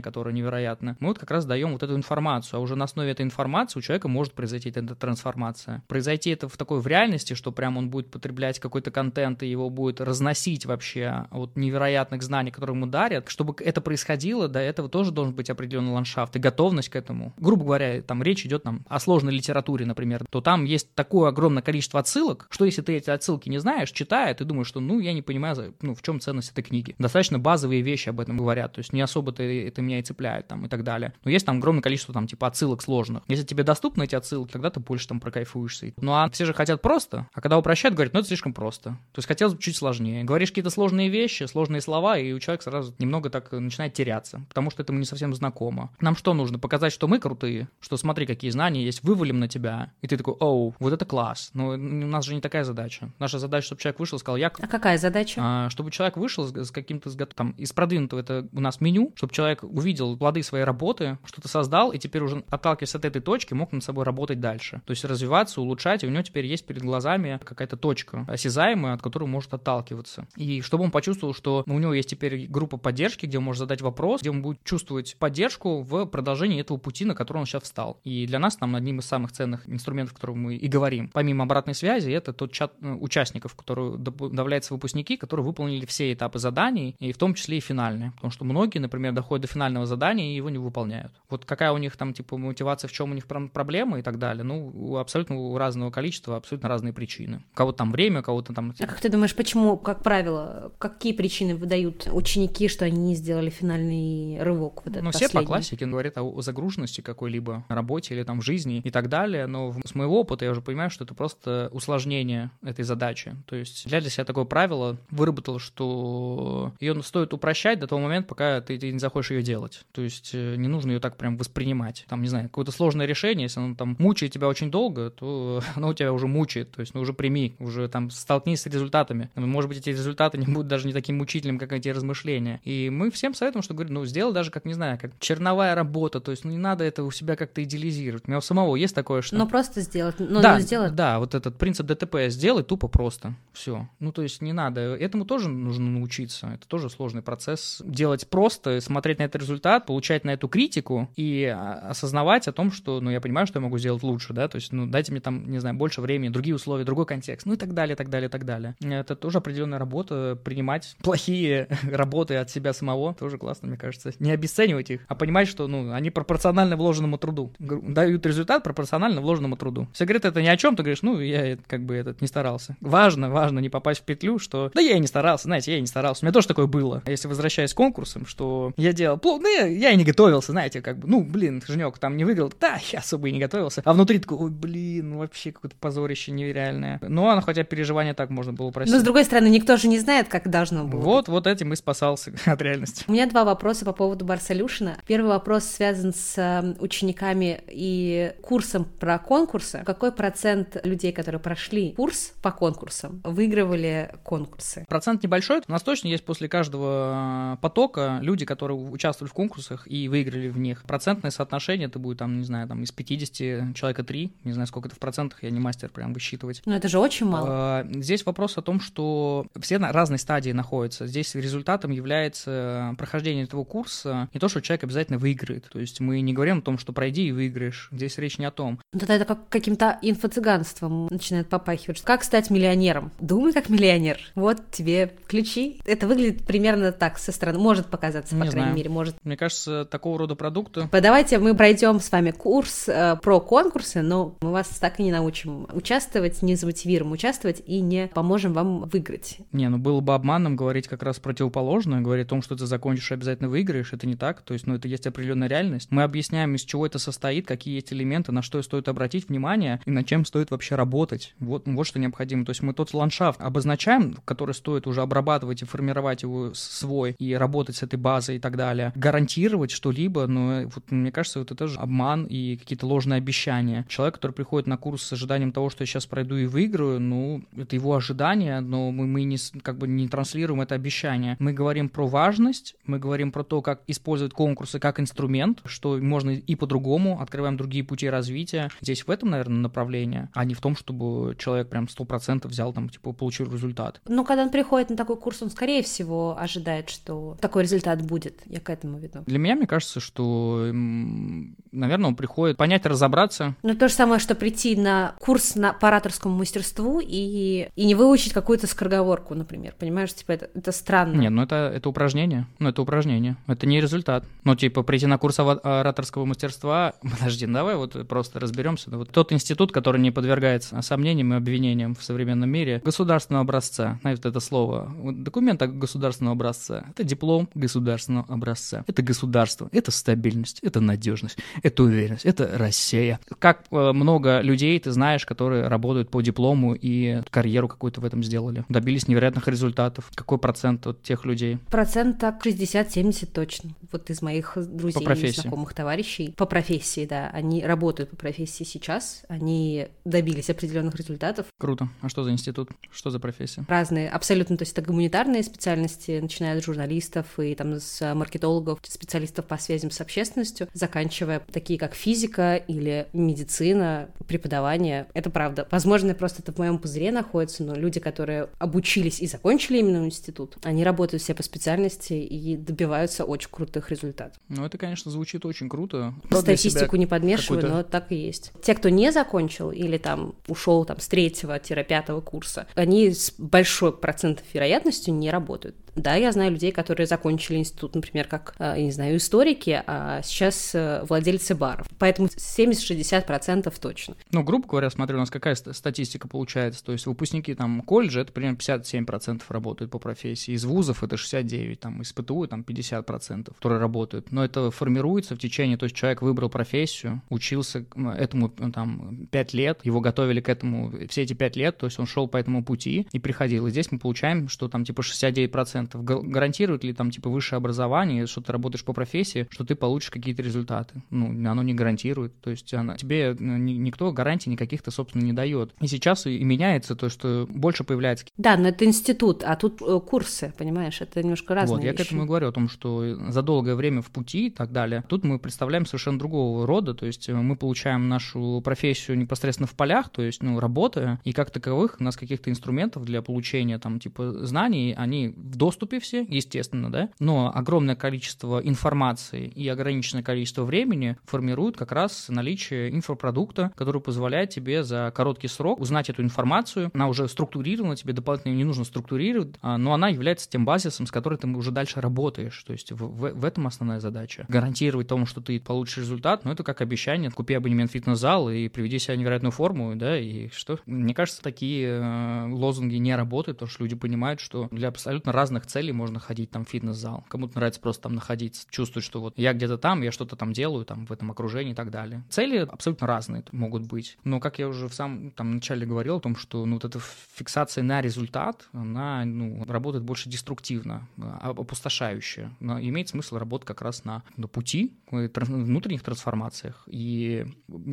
которое невероятно, мы вот как раз даем вот эту информацию, а уже на основе этой информации у человека может произойти эта трансформация. Произойти это в такой в реальности, что прям он будет потреблять какой-то контент и его будет разносить вообще от невероятных знаний, которые ему дарят. Чтобы это происходило, до этого тоже должен быть определенный ландшафт и готовность к этому. Грубо говоря, там речь идет там, о сложной литературе, например, то там есть такое огромное количество отсылок, что если ты эти отсылки не знаешь, читая, ты думаешь, что, ну, я не понимаю, ну, в чем ценность этой книги. Достаточно базовые вещи об этом говорят, то есть не особо-то это меня и цепляет там и так далее. Но есть там огромное количество там типа отсылок сложных. Если тебе доступны эти отсылки, тогда ты больше там прокайфуешься. Ну, а все же хотят просто, а когда упрощают, говорят, ну, это слишком просто. То есть хотелось бы чуть сложнее. Говоришь какие-то сложные вещи, сложные слова, и у человека сразу немного так начинает теряться, потому что это ему не совсем знакомо. Нам что нужно? Показать, что мы крутые, что смотри, какие знания есть, вывалим на тебя, и ты такой, оу, вот это класс. Но у нас же не такая задача. Наша задача, чтобы человек вышел и сказал, я... А какая задача? А, чтобы человек вышел с, с каким-то, там, из продвинутого, это у нас меню, чтобы человек увидел плоды своей работы, что-то создал, и теперь уже отталкиваясь от этой точки, мог над собой работать дальше. То есть развиваться, улучшать, и у него теперь есть перед глазами какая-то точка осязаемая, от которой может отталкиваться. И чтобы он почувствовал, что у него есть теперь группа поддержки, где он может задать вопрос, где он будет чувствовать поддержку в продолжении этого пути, на который он сейчас встал. И для нас там одним из самых ценных инструментов, которые мы и говорим, помимо обратной связи, это тот чат э, участников, которые добавляются выпускники, которые выполнили все этапы заданий, и в том числе и финальные. Потому что многие, например, доходят до финального задания и его не выполняют. Вот какая у них там, типа, мотивация, в чем у них проблемы и так далее, ну, абсолютно у разного количества, абсолютно разные причины. У кого-то там время, у кого-то там... А как ты думаешь, почему, как правило, какие причины выдают ученики, что они не сделали финальный рывок? Вот ну, все по классике говорят о, о загруженности какой-либо работе или там в жизни и так далее, но с моего опыта я уже понимаю, что это просто усложнение этой задачи. То есть я для себя такое правило выработал, что ее стоит упрощать до того момента, пока ты, ты не захочешь ее делать. То есть э, не нужно ее так прям воспринимать. Там, не знаю, какое-то сложное решение, если оно там мучает тебя очень долго, то оно тебя уже мучает. То есть ну уже прими, уже там столкнись с результатами. Может быть, эти результаты не будут даже не таким мучительным, как эти размышления. И мы всем советуем, что говорим, ну сделай даже как, не знаю, как черновая работа, то есть ну не надо это у себя как-то идеализировать. У меня у самого есть такое, что... Но просто сделать, ну, да, ну, Да, вот этот принцип ДТП сделай тупо просто, все. Ну то есть не надо, этому тоже нужно научиться, это тоже сложный процесс. Делать просто, смотреть на этот результат, получать на эту критику и а, осознавать о том, что, ну я понимаю, что я могу сделать лучше, да, то есть, ну дайте мне там, не знаю, больше времени, другие условия, другой контекст, ну и так далее, так далее, так далее. Это тоже определенная работа, принимать плохие работы от себя самого, тоже классно, мне кажется. Не обесценивать их, а понимать, что, ну, они пропорционально вложенному труду. Дают результат пропорционально вложенному труду. Все говорят, это ни о чем, ты говоришь, ну, я как бы этот не старался. Важно, важно не попасть в петлю, что, да я и не старался, знаете, я и не старался. У меня тоже такое было. Если возвращаясь к конкурсам, что я делал плохо, ну, я, я и не готовился, знаете, как бы, ну, блин, Женек там не выиграл, да, я особо и не готовился. А внутри такой, ой, блин, вообще какое-то позорище нереальное. Ну, а хотя переживания так можно было просить. Но, с другой стороны, никто же не знает, как должно было. Вот, вот этим и спасался от реальности. У меня два вопроса по поводу Барсолюшена. Первый вопрос связан с эм, учениками и курсом про конкурсы. Какой процент людей, которые прошли курс по конкурсам, выигрывали конкурсы? Процент небольшой. У нас точно есть после каждого э, потока люди, которые участвовали в конкурсах и выиграли в них. Процентное соотношение это будет, там, не знаю, там из 50 человека 3, не знаю, сколько это в процентах, я не мастер прям высчитывать. Но это же очень мало. Э, здесь вопрос о том, что все на разной стадии находятся. Здесь результатом является прохождение этого курса не то, что человек обязательно выиграет. То есть мы не говорим о том, что пройди и выиграешь. Здесь речь не о том. Тогда это как каким-то инфо-цыганством начинает попахивать. Как стать миллионером? Думай как миллионер. Вот тебе ключи. Это выглядит примерно так со стороны. Может показаться, по не крайней знаю. мере. Может. Мне кажется, такого рода продукты. Давайте мы пройдем с вами курс э, про конкурсы, но мы вас так и не научим участвовать, не замотивируем участвовать и не поможем вам выиграть. Не, ну было бы обманом говорить как раз противоположное, говорить о том, что ты закончишь и обязательно выиграешь. Это не так. То есть, ну, это есть определенная реальность. Мы объясняем, из чего это состоит, какие есть элементы, на что стоит обратить внимание и над чем стоит вообще работать. Вот, вот что необходимо. То есть мы тот ландшафт обозначаем, который стоит уже обрабатывать и формировать его свой, и работать с этой базой и так далее. Гарантировать что-либо, но вот, мне кажется, вот это тоже обман и какие-то ложные обещания. Человек, который приходит на курс с ожиданием того, что я сейчас пройду и выиграю, ну, это его ожидание, но мы, мы не, как бы не транслируем это обещание. Мы говорим про важность, мы говорим про то, как использовать конкурсы как инструмент, что можно и по-другому, открываем другие пути развития. Здесь в этом, наверное, направление, а не в том, чтобы человек прям сто процентов взял там, типа, получил результат. Ну, когда он приходит на такой курс, он, скорее всего, ожидает, что такой результат будет. Я к этому веду. Для меня, мне кажется, что, наверное, он приходит понять, разобраться. Ну, то же самое, что прийти на курс на, по ораторскому мастерству и, и не выучить какую-то скороговорку, например. Понимаешь, типа, это, это странно. Нет, ну это, это упражнение. Ну, это упражнение. Это не результат. Ну, типа, прийти на курс ораторского мастерства... Подожди, ну, давай вот просто разберемся. Вот тот институт, который не подвергается сомнениям и обвинениям в современном мире, государственного образца. Знаете, вот это слово. Вот документ государственного образца. Это диплом государственного образца. Это государство. Это стабильность. Это надежность. Это уверенность. Это Россия. Как э, много людей ты знаешь, которые работают по диплому и карьеру какую-то в этом сделали. Добились невероятных результатов. Какой процент от тех людей? Процент так 60-70 точно. Вот из моих друзей, и знакомых товарищей. По профессии, да. Они работают по профессии сейчас. Они добились определенных результатов. Круто. А что за институт? Что за профессия? Разные, абсолютно. То есть это гуманитарные специальности, начиная от журналистов и там с маркетологов, специалистов по связям с общественностью, заканчивая такие как физика или медицина, преподавание. Это правда. Возможно, просто это в моем пузыре находится, но люди, которые обучились и закончили именно институт, они работают все по специальности и добиваются очень крутых результатов. Ну, это, конечно, звучит очень круто. Статистику не подмешиваю, но так и есть. Те, кто не закончил или или там ушел там с третьего-пятого курса, они с большой процентов вероятностью не работают. Да, я знаю людей, которые закончили институт, например, как, э, я не знаю, историки, а сейчас э, владельцы баров. Поэтому 70-60% точно. Ну, грубо говоря, смотрю, у нас какая статистика получается. То есть выпускники там колледжа, это примерно 57% работают по профессии. Из вузов это 69%, там, из ПТУ там 50%, которые работают. Но это формируется в течение, то есть человек выбрал профессию, учился этому там 5 лет, его готовили к этому все эти 5 лет, то есть он шел по этому пути и приходил. И здесь мы получаем, что там типа 69% процентов. Гарантирует ли там типа высшее образование, что ты работаешь по профессии, что ты получишь какие-то результаты? Ну, оно не гарантирует. То есть она, тебе э, никто гарантий никаких-то, собственно, не дает. И сейчас и меняется то, что больше появляется... Да, но это институт, а тут э, курсы, понимаешь, это немножко разные Вот, я вещи. к этому и говорю, о том, что за долгое время в пути и так далее, тут мы представляем совершенно другого рода, то есть э, мы получаем нашу профессию непосредственно в полях, то есть, ну, работая, и как таковых у нас каких-то инструментов для получения там, типа, знаний, они в доступе доступе все, естественно, да, но огромное количество информации и ограниченное количество времени формируют как раз наличие инфопродукта, который позволяет тебе за короткий срок узнать эту информацию. Она уже структурирована, тебе дополнительно не нужно структурировать, а, но она является тем базисом, с которым ты уже дальше работаешь. То есть в, в, в этом основная задача. Гарантировать тому, что ты получишь результат, но ну, это как обещание. Купи абонемент в фитнес-зал и приведи себя невероятную форму, да, и что? Мне кажется, такие э, лозунги не работают, потому что люди понимают, что для абсолютно разных целей можно ходить там в фитнес-зал. Кому-то нравится просто там находиться, чувствовать, что вот я где-то там, я что-то там делаю, там в этом окружении и так далее. Цели абсолютно разные могут быть. Но, как я уже в самом там начале говорил о том, что ну, вот эта фиксация на результат, она ну, работает больше деструктивно, а, опустошающе. Но имеет смысл работать как раз на, на пути, внутренних трансформациях. И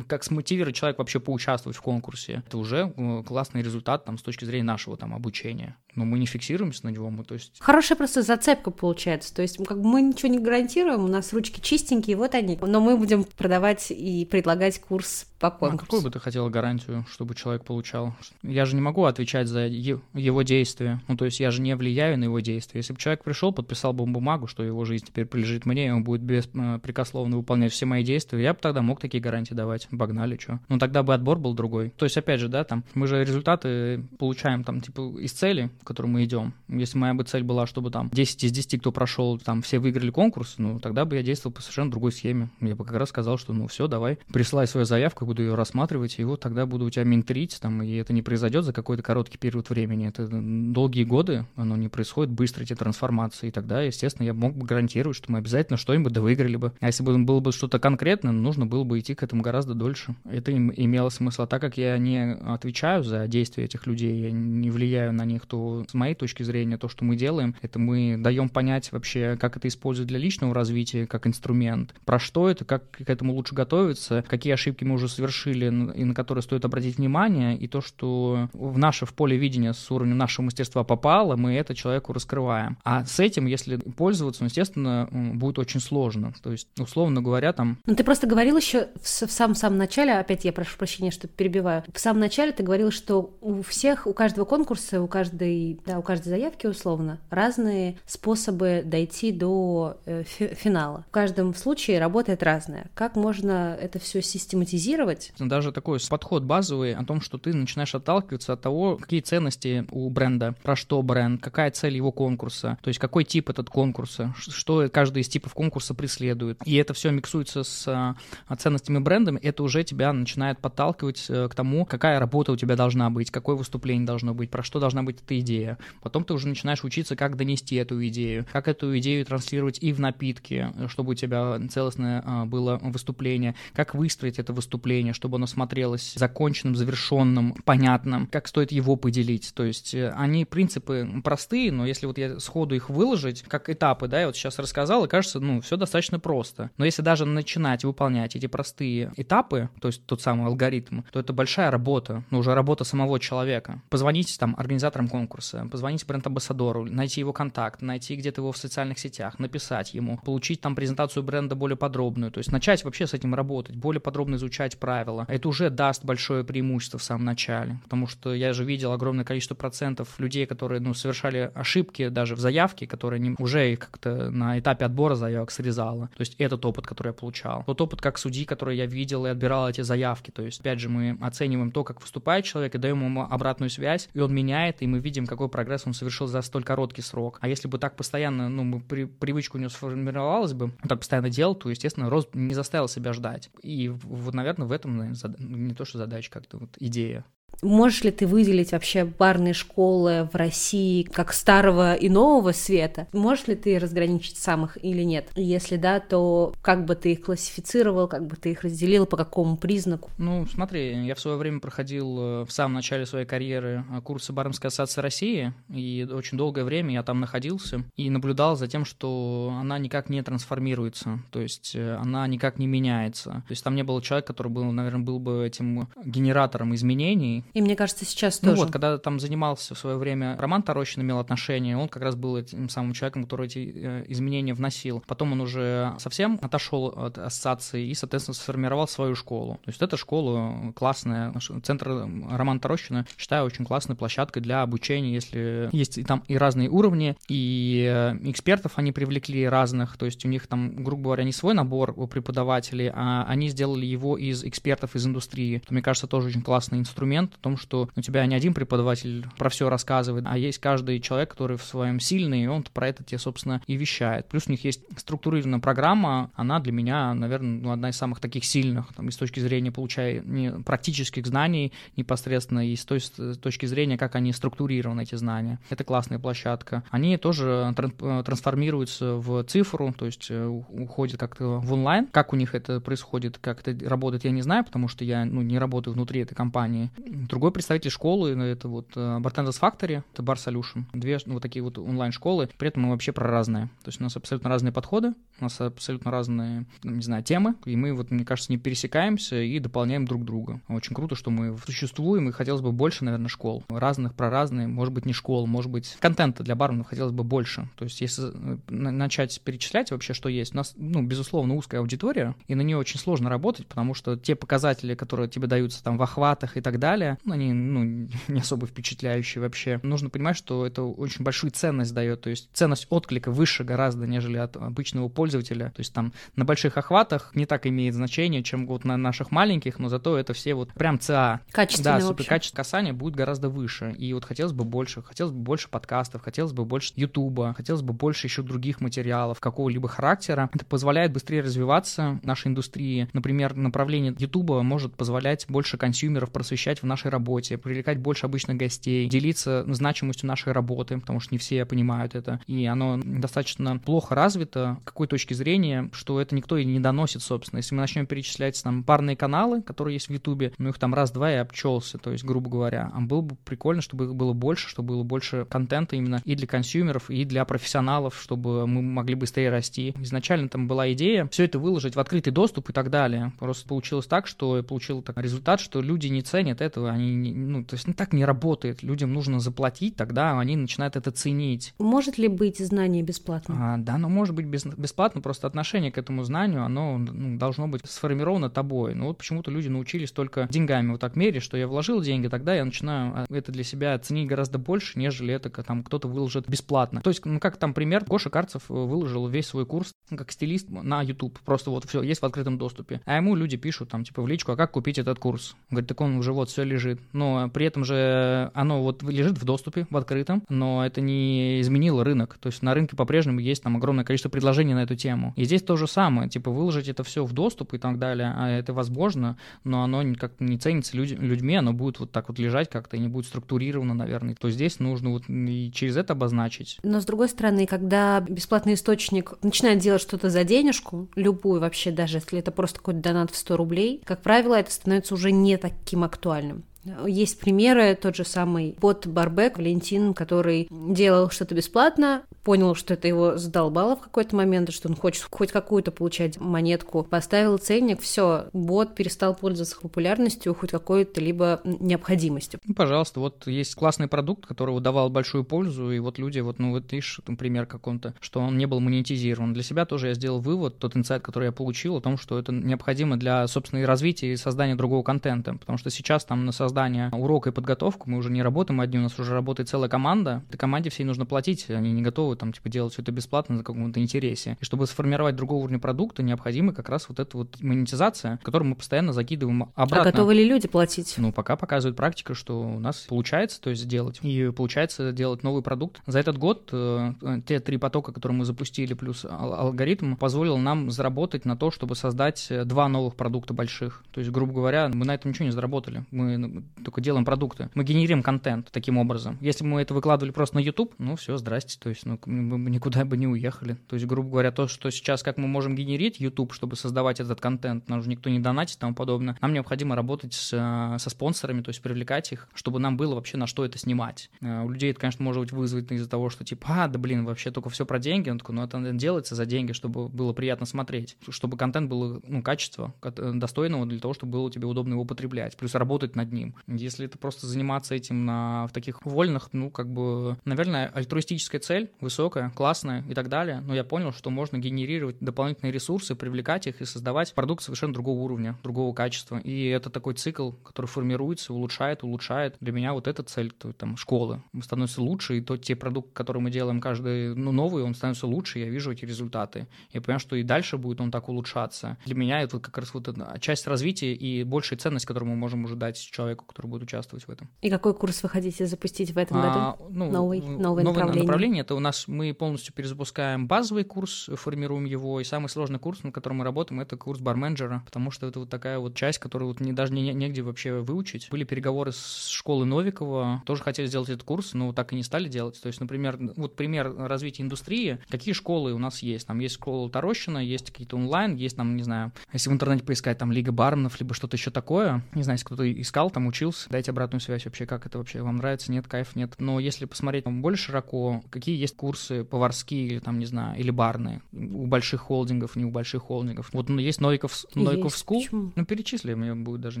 как смотивировать человека вообще поучаствовать в конкурсе, это уже э, классный результат там, с точки зрения нашего там, обучения. Но мы не фиксируемся на него, мы, то есть Хорошая просто зацепка получается. То есть как бы мы ничего не гарантируем, у нас ручки чистенькие, вот они. Но мы будем продавать и предлагать курс по конкурсу. А какую бы ты хотела гарантию, чтобы человек получал? Я же не могу отвечать за его действия. Ну, то есть я же не влияю на его действия. Если бы человек пришел, подписал бы бумагу, что его жизнь теперь прилежит мне, и он будет беспрекословно выполнять все мои действия, я бы тогда мог такие гарантии давать. Погнали, что. Ну, тогда бы отбор был другой. То есть, опять же, да, там, мы же результаты получаем там, типа, из цели, к которой мы идем. Если моя бы цель была, чтобы там 10 из 10, кто прошел, там, все выиграли конкурс, ну, тогда бы я действовал по совершенно другой схеме. Я бы как раз сказал, что, ну, все, давай, присылай свою заявку, буду ее рассматривать, и вот тогда буду у тебя менторить, там, и это не произойдет за какой-то короткий период времени, это долгие годы, оно не происходит быстро, эти трансформации, и тогда, естественно, я мог бы гарантировать, что мы обязательно что-нибудь да выиграли бы. А если бы было бы что-то конкретное, нужно было бы идти к этому гораздо дольше. Это имело смысл. А так как я не отвечаю за действия этих людей, я не влияю на них, то с моей точки зрения то, что мы делаем, это мы даем понять вообще, как это использовать для личного развития, как инструмент, про что это, как к этому лучше готовиться, какие ошибки мы уже совершили, были и на которые стоит обратить внимание, и то, что в наше в поле видения с уровнем нашего мастерства попало, мы это человеку раскрываем. А с этим, если пользоваться, ну, естественно, будет очень сложно. То есть, условно говоря, там... Ну, ты просто говорил еще в, в самом-самом начале, опять я прошу прощения, что перебиваю, в самом начале ты говорил, что у всех, у каждого конкурса, у каждой, да, у каждой заявки, условно, разные способы дойти до э, финала. В каждом случае работает разное. Как можно это все систематизировать? Даже такой подход базовый о том, что ты начинаешь отталкиваться от того, какие ценности у бренда, про что бренд, какая цель его конкурса, то есть какой тип этот конкурса, что каждый из типов конкурса преследует. И это все миксуется с а, ценностями бренда, это уже тебя начинает подталкивать э, к тому, какая работа у тебя должна быть, какое выступление должно быть, про что должна быть эта идея. Потом ты уже начинаешь учиться, как донести эту идею, как эту идею транслировать и в напитки, чтобы у тебя целостное а, было выступление, как выстроить это выступление, чтобы оно смотрелось законченным, завершенным, понятным, как стоит его поделить. То есть э, они, принципы простые, но если вот я сходу их выложить, как этапы, да, я вот сейчас рассказал, и кажется, ну, все достаточно просто. Но если даже начинать выполнять эти простые этапы, то есть тот самый алгоритм, то это большая работа, ну, уже работа самого человека. Позвоните там организаторам конкурса, позвоните бренд-амбассадору, найти его контакт, найти где-то его в социальных сетях, написать ему, получить там презентацию бренда более подробную, то есть начать вообще с этим работать, более подробно изучать правила. Это уже даст большое преимущество в самом начале, потому что я же видел огромное количество процентов людей, которые, ну, совершали ошибки даже в заявке, которые не, уже как-то на этапе отбора заявок срезало. То есть этот опыт, который я получал. Тот опыт как судьи, который я видел и отбирал эти заявки. То есть, опять же, мы оцениваем то, как выступает человек, и даем ему обратную связь, и он меняет, и мы видим, какой прогресс он совершил за столь короткий срок. А если бы так постоянно, ну, мы, при, привычка у него сформировалась бы, так постоянно делал, то, естественно, рост не заставил себя ждать. И вот, наверное, в этом, наверное, зад... не то, что задача, как-то вот идея. Можешь ли ты выделить вообще барные школы в России как старого и нового света? Можешь ли ты разграничить самых или нет? Если да, то как бы ты их классифицировал, как бы ты их разделил, по какому признаку? Ну, смотри, я в свое время проходил э, в самом начале своей карьеры э, курсы Бармской ассоциации России, и очень долгое время я там находился и наблюдал за тем, что она никак не трансформируется, то есть э, она никак не меняется. То есть там не было человека, который был, наверное, был бы этим генератором изменений, и мне кажется, сейчас ну тоже. Ну вот, когда там занимался в свое время Роман Тарощин имел отношение, он как раз был этим самым человеком, который эти э, изменения вносил. Потом он уже совсем отошел от ассоциации и, соответственно, сформировал свою школу. То есть эта школа классная. Центр Романа Тарощина считаю очень классной площадкой для обучения, если есть и там и разные уровни, и э, экспертов они привлекли разных, то есть у них там, грубо говоря, не свой набор преподавателей, а они сделали его из экспертов из индустрии. Это, мне кажется, тоже очень классный инструмент, в том, что у тебя не один преподаватель про все рассказывает, а есть каждый человек, который в своем сильный, и он про это тебе, собственно, и вещает. Плюс у них есть структурированная программа, она для меня, наверное, ну, одна из самых таких сильных, там, и с точки зрения получая практических знаний непосредственно, и с той с точки зрения, как они структурированы, эти знания. Это классная площадка. Они тоже трансформируются в цифру, то есть э, уходят как-то в онлайн. Как у них это происходит, как это работает, я не знаю, потому что я ну, не работаю внутри этой компании. Другой представитель школы, ну, это вот э, Bartenders Factory, это Bar Solution. Две ну, вот такие вот онлайн-школы, при этом мы вообще про разные. То есть у нас абсолютно разные подходы, у нас абсолютно разные, не знаю, темы, и мы вот, мне кажется, не пересекаемся и дополняем друг друга. Очень круто, что мы существуем, и хотелось бы больше, наверное, школ. Разных, про разные, может быть, не школ, может быть, контента для барменов хотелось бы больше. То есть если э, начать перечислять вообще, что есть, у нас, ну, безусловно, узкая аудитория, и на нее очень сложно работать, потому что те показатели, которые тебе даются там в охватах и так далее, они, ну, не особо впечатляющие вообще. Нужно понимать, что это очень большую ценность дает, то есть ценность отклика выше гораздо, нежели от обычного пользователя. То есть там на больших охватах не так имеет значение, чем вот на наших маленьких, но зато это все вот прям ЦА. Качественно Да, супер качество касания будет гораздо выше. И вот хотелось бы больше, хотелось бы больше подкастов, хотелось бы больше Ютуба, хотелось бы больше еще других материалов какого-либо характера. Это позволяет быстрее развиваться нашей индустрии. Например, направление Ютуба может позволять больше консюмеров просвещать в нашей нашей работе, привлекать больше обычных гостей, делиться значимостью нашей работы, потому что не все понимают это. И оно достаточно плохо развито, с какой точки зрения, что это никто и не доносит, собственно. Если мы начнем перечислять там парные каналы, которые есть в Ютубе, ну их там раз-два и обчелся, то есть, грубо говоря. А было бы прикольно, чтобы их было больше, чтобы было больше контента именно и для консюмеров, и для профессионалов, чтобы мы могли быстрее расти. Изначально там была идея все это выложить в открытый доступ и так далее. Просто получилось так, что получил так результат, что люди не ценят этого, они, ну, то есть, ну, так не работает. Людям нужно заплатить, тогда они начинают это ценить. Может ли быть знание бесплатно? А, да, но может быть без, бесплатно, просто отношение к этому знанию, оно ну, должно быть сформировано тобой. Но вот почему-то люди научились только деньгами вот так мерить, что я вложил деньги, тогда я начинаю а, это для себя ценить гораздо больше, нежели это там кто-то выложит бесплатно. То есть, ну, как там пример, Гоша Карцев э, выложил весь свой курс как стилист на YouTube. Просто вот все есть в открытом доступе. А ему люди пишут там типа в личку, а как купить этот курс? Говорит, так он уже вот все лежит но при этом же оно вот лежит в доступе, в открытом, но это не изменило рынок. То есть на рынке по-прежнему есть там огромное количество предложений на эту тему. И здесь то же самое, типа выложить это все в доступ и так далее, а это возможно, но оно как-то не ценится людь- людьми, оно будет вот так вот лежать как-то и не будет структурировано, наверное. То здесь нужно вот и через это обозначить. Но с другой стороны, когда бесплатный источник начинает делать что-то за денежку, любую вообще, даже если это просто какой-то донат в 100 рублей, как правило, это становится уже не таким актуальным. Есть примеры, тот же самый бот Барбек, Валентин, который делал что-то бесплатно, понял, что это его задолбало в какой-то момент, что он хочет хоть какую-то получать монетку, поставил ценник, все, бот перестал пользоваться популярностью, хоть какой-то либо необходимостью. Ну, пожалуйста, вот есть классный продукт, который давал большую пользу, и вот люди, вот, ну, вот видишь, например, каком-то, что он не был монетизирован. Для себя тоже я сделал вывод, тот инсайт, который я получил, о том, что это необходимо для, собственно, развития и создания другого контента, потому что сейчас там на создание урока и подготовку мы уже не работаем одни, у нас уже работает целая команда, этой команде всей нужно платить, они не готовы там, типа, делать все это бесплатно за каком-то интересе. И чтобы сформировать другого уровня продукта, необходимо как раз вот эта вот монетизация, которую мы постоянно закидываем обратно. А готовы ли люди платить? Ну, пока показывает практика, что у нас получается, то есть сделать, и получается делать новый продукт. За этот год э, те три потока, которые мы запустили, плюс алгоритм, позволил нам заработать на то, чтобы создать э, два новых продукта больших. То есть, грубо говоря, мы на этом ничего не заработали. Мы ну, только делаем продукты. Мы генерим контент таким образом. Если бы мы это выкладывали просто на YouTube, ну все, здрасте, то есть ну, мы никуда бы не уехали. То есть, грубо говоря, то, что сейчас, как мы можем генерить YouTube, чтобы создавать этот контент, нам же никто не донатит и тому подобное, нам необходимо работать с, э, со спонсорами, то есть привлекать их, чтобы нам было вообще на что это снимать. Э, у людей это, конечно, может быть вызвать из-за того, что типа, а, да блин, вообще только все про деньги. Он такой, ну это делается за деньги, чтобы было приятно смотреть, чтобы контент был, ну, качество достойного для того, чтобы было тебе удобно его потреблять, плюс работать над ним. Если это просто заниматься этим на, в таких вольных, ну, как бы, наверное, альтруистическая цель, высокая, классная и так далее, но я понял, что можно генерировать дополнительные ресурсы, привлекать их и создавать продукт совершенно другого уровня, другого качества. И это такой цикл, который формируется, улучшает, улучшает. Для меня вот эта цель, то, там, школы, становится лучше, и то те продукты, которые мы делаем каждый, ну, новый, он становится лучше, я вижу эти результаты. Я понимаю, что и дальше будет он так улучшаться. Для меня это как раз вот эта часть развития и большая ценность, которую мы можем уже дать человеку, который будет участвовать в этом. И какой курс вы хотите запустить в этом а, году? Ну, новый, новое, новое направление? направление. Это у нас мы полностью перезапускаем базовый курс, формируем его, и самый сложный курс, над которым мы работаем, это курс барменджера, потому что это вот такая вот часть, которую вот не, даже не, негде вообще выучить. Были переговоры с школой Новикова, тоже хотели сделать этот курс, но так и не стали делать. То есть, например, вот пример развития индустрии, какие школы у нас есть. Там есть школа Тарощина, есть какие-то онлайн, есть там, не знаю, если в интернете поискать, там Лига барменов, либо что-то еще такое. Не знаю, если кто-то искал, там учился, дайте обратную связь вообще, как это вообще вам нравится, нет, кайф, нет. Но если посмотреть там, более широко, какие есть курсы поварские или там, не знаю, или барные у больших холдингов, не у больших холдингов. Вот ну, есть Новиков, Novikov School. Ну, перечисли, мне будет даже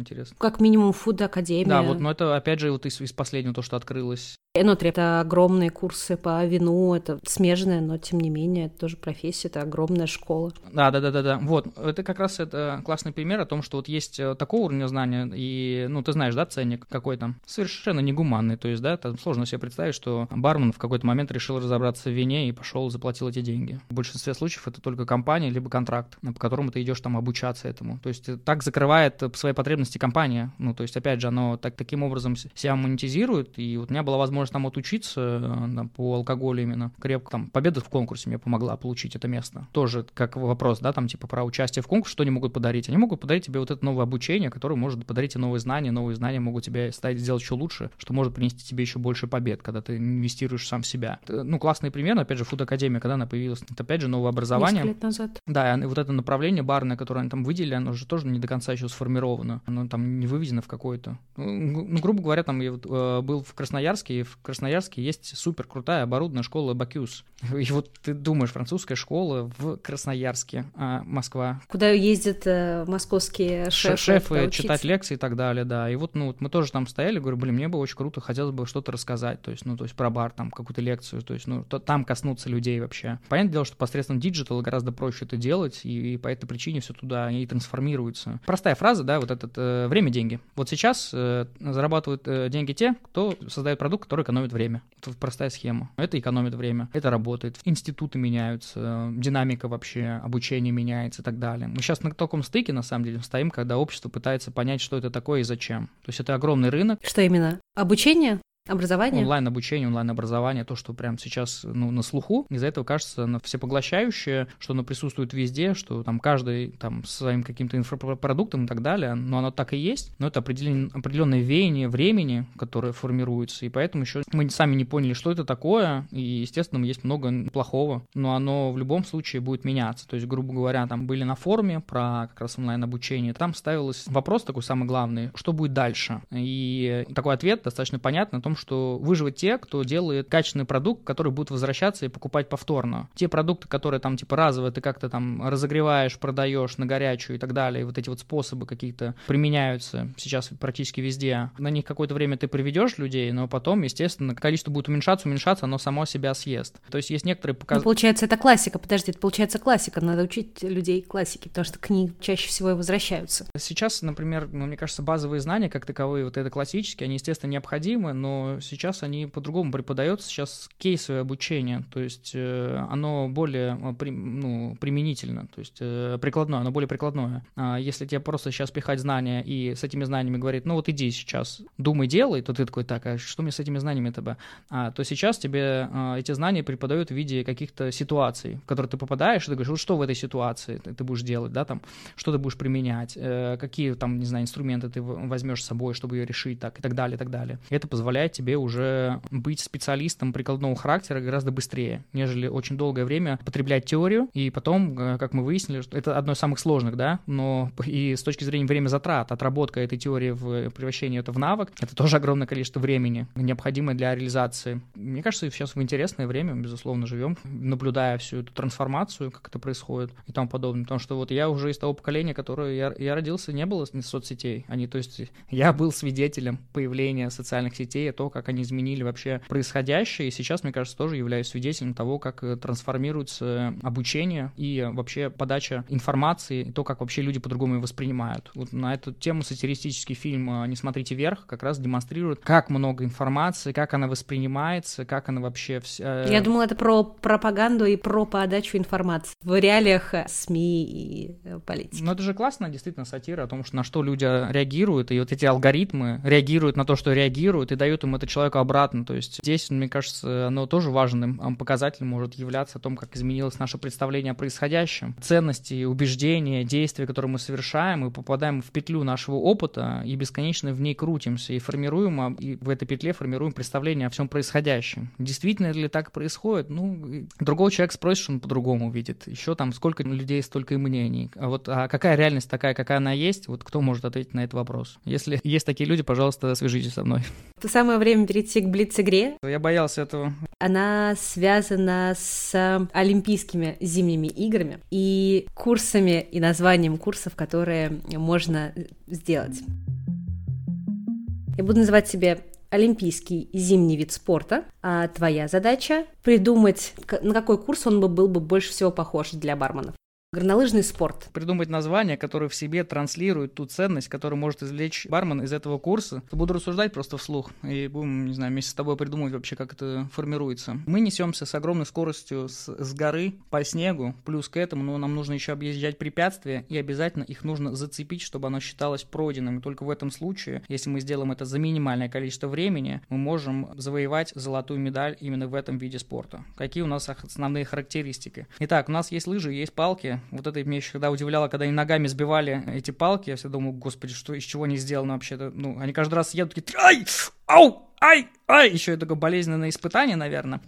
интересно. Как минимум Food Академия. Да, вот, но это опять же вот из, из последнего то, что открылось. Энотрия — это огромные курсы по вину, это смежное, но тем не менее, это тоже профессия, это огромная школа. Да, да, да, да, да. Вот, это как раз это классный пример о том, что вот есть э, такого уровня знания, и, ну, ты знаешь, да, ценник какой там, совершенно негуманный, то есть, да, там сложно себе представить, что бармен в какой-то момент решил разобраться в вине и пошел заплатил эти деньги. В большинстве случаев это только компания, либо контракт, по которому ты идешь там обучаться этому. То есть так закрывает свои потребности компания, ну, то есть, опять же, оно так, таким образом себя монетизирует, и вот у меня была возможность там отучиться э, там, по алкоголю именно крепко. Там победа в конкурсе мне помогла получить это место. Тоже как вопрос, да, там типа про участие в конкурсе, что они могут подарить? Они могут подарить тебе вот это новое обучение, которое может подарить тебе новые знания, новые знания могут тебе стать сделать еще лучше, что может принести тебе еще больше побед, когда ты инвестируешь сам в себя. Ну, классный пример, опять же, Food Академия, когда она появилась, это опять же новое образование. Несколько лет назад. Да, и вот это направление барное, которое они там выделили, оно же тоже не до конца еще сформировано. Оно там не выведено в какое-то. Ну, ну грубо говоря, там я вот, э, был в Красноярске, и в Красноярске есть есть супер крутая оборудованная школа Бакюс. И вот ты думаешь, французская школа в Красноярске, а Москва. Куда ездят э, московские шефы. Шефы читать лекции и так далее, да. И вот, ну, вот мы тоже там стояли, говорю, блин, мне бы очень круто, хотелось бы что-то рассказать, то есть, ну, то есть про бар, там, какую-то лекцию, то есть, ну, то, там коснуться людей вообще. Понятное дело, что посредством диджитала гораздо проще это делать, и, и по этой причине все туда и трансформируется. Простая фраза, да, вот этот э, время-деньги. Вот сейчас э, зарабатывают э, деньги те, кто создает продукт, который экономит время. Это простая схема. Это экономит время, это работает. Институты меняются, динамика вообще, обучение меняется и так далее. Мы сейчас на таком стыке, на самом деле, стоим, когда общество пытается понять, что это такое и зачем. То есть это огромный рынок. Что именно? Обучение? Образование? Онлайн-обучение, онлайн-образование, то, что прямо сейчас ну, на слуху. Из-за этого кажется оно всепоглощающее, что оно присутствует везде, что там каждый там своим каким-то инфопродуктом и так далее, но оно так и есть, но это определен, определенное веяние времени, которое формируется, и поэтому еще мы сами не поняли, что это такое, и, естественно, есть много плохого, но оно в любом случае будет меняться. То есть, грубо говоря, там были на форуме про как раз онлайн-обучение, там ставился вопрос такой самый главный, что будет дальше? И такой ответ достаточно понятный о том, что выживут те, кто делает качественный продукт, который будет возвращаться и покупать повторно. Те продукты, которые там типа разовые, ты как-то там разогреваешь, продаешь на горячую и так далее, и вот эти вот способы какие-то применяются сейчас практически везде. На них какое-то время ты приведешь людей, но потом, естественно, количество будет уменьшаться, уменьшаться, оно само себя съест. То есть есть некоторые показатели. Ну, получается, это классика. Подожди, это получается классика. Надо учить людей классики, потому что книги чаще всего и возвращаются. Сейчас, например, ну, мне кажется, базовые знания, как таковые, вот это классические, они, естественно, необходимы, но сейчас они по-другому преподаются. Сейчас кейсовое обучение, то есть э, оно более э, ну, применительно, то есть э, прикладное, оно более прикладное. А если тебе просто сейчас пихать знания и с этими знаниями говорит, ну вот иди сейчас, думай, делай, то ты такой, так, а что мне с этими знаниями-то? А, то сейчас тебе эти знания преподают в виде каких-то ситуаций, в которые ты попадаешь, и ты говоришь, вот что в этой ситуации ты, будешь делать, да, там, что ты будешь применять, какие там, не знаю, инструменты ты возьмешь с собой, чтобы ее решить, так, и так далее, и так далее. Это позволяет тебе уже быть специалистом прикладного характера гораздо быстрее, нежели очень долгое время потреблять теорию, и потом, э, как мы выяснили, что это одно из самых сложных, да, но и с точки зрения время затрат, отработка этой теории в превращение это в навык, это тоже огромное количество времени, необходимое для реализации. Мне кажется, сейчас в интересное время, безусловно, живем, наблюдая всю эту трансформацию, как это происходит и тому подобное. Потому что вот я уже из того поколения, которое я, я родился, не было соцсетей. Они, то есть, я был свидетелем появления социальных сетей, то, как они изменили вообще происходящее. И сейчас, мне кажется, тоже являюсь свидетелем того, как э, трансформируется обучение и вообще подача информации, и то, как вообще люди по-другому ее воспринимают. Вот на эту тему сатиристический фильм э, «Не смотрите вверх» как раз демонстрирует, как много информации, как она воспринимается, как она вообще... Вся... Э, я думала, это про пропаганду и про подачу информации в реалиях СМИ и политики. Ну, это же классно, действительно, сатира о том, что на что люди реагируют, и вот эти алгоритмы реагируют на то, что реагируют, и дают им это человеку обратно. То есть здесь, мне кажется, оно тоже важным показателем может являться о том, как изменилось наше представление о происходящем. Ценности, убеждения, действия, которые мы совершаем, мы попадаем в петлю нашего опыта и бесконечно в ней крутимся, и формируем, а, и в этой петле формируем представление о всем происходящем. Действительно ли так происходит? Ну, другого человека спросишь, он по-другому видит. Еще там сколько людей, столько и мнений. А вот а какая реальность такая, какая она есть, вот кто может ответить на этот вопрос? Если есть такие люди, пожалуйста, свяжитесь со мной. Самое время перейти к Блиц-игре. Я боялся этого. Она связана с Олимпийскими зимними играми и курсами и названием курсов, которые можно сделать. Я буду называть себе олимпийский зимний вид спорта, а твоя задача придумать, на какой курс он бы был бы больше всего похож для барменов. Горнолыжный спорт. Придумать название, которое в себе транслирует ту ценность, которую может извлечь бармен из этого курса. Буду рассуждать просто вслух и будем, не знаю, вместе с тобой придумывать вообще, как это формируется. Мы несемся с огромной скоростью с, с горы по снегу, плюс к этому, ну, нам нужно еще объезжать препятствия, и обязательно их нужно зацепить, чтобы оно считалось пройденным. И только в этом случае, если мы сделаем это за минимальное количество времени, мы можем завоевать золотую медаль именно в этом виде спорта. Какие у нас основные характеристики? Итак, у нас есть лыжи, есть палки, вот это меня еще всегда удивляло, когда они ногами сбивали эти палки. Я всегда думал, господи, что, из чего они сделаны вообще-то. Ну, они каждый раз едут такие, ай, ау, ай, ай, еще и такое болезненное испытание, наверное.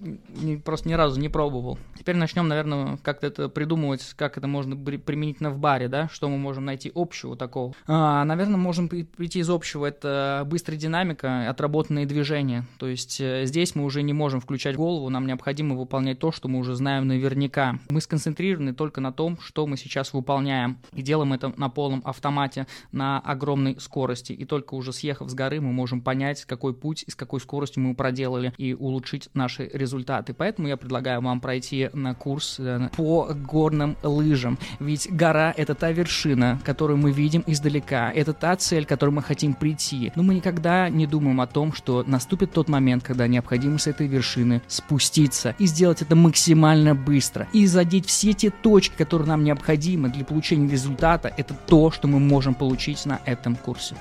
Просто ни разу не пробовал. Теперь начнем, наверное, как-то это придумывать, как это можно применительно в баре, да, что мы можем найти общего такого. А, наверное, можем прийти из общего, это быстрая динамика, отработанные движения. То есть э, здесь мы уже не можем включать голову, нам необходимо выполнять то, что мы уже знаем наверняка. Мы сконцентрированы только на том, что мы сейчас выполняем, и делаем это на полном автомате, на огромной скорости. И только уже съехав с горы, мы можем понять, какой путь и с какой скоростью мы проделали и улучшить наши результаты. Поэтому я предлагаю вам пройти на курс э, по горным лыжам. Ведь гора — это та вершина, которую мы видим издалека. Это та цель, к которой мы хотим прийти. Но мы никогда не думаем о том, что наступит тот момент, когда необходимо с этой вершины спуститься и сделать это максимально быстро. И задеть все те точки, которые нам необходимы для получения результата, это то, что мы можем получить на этом курсе.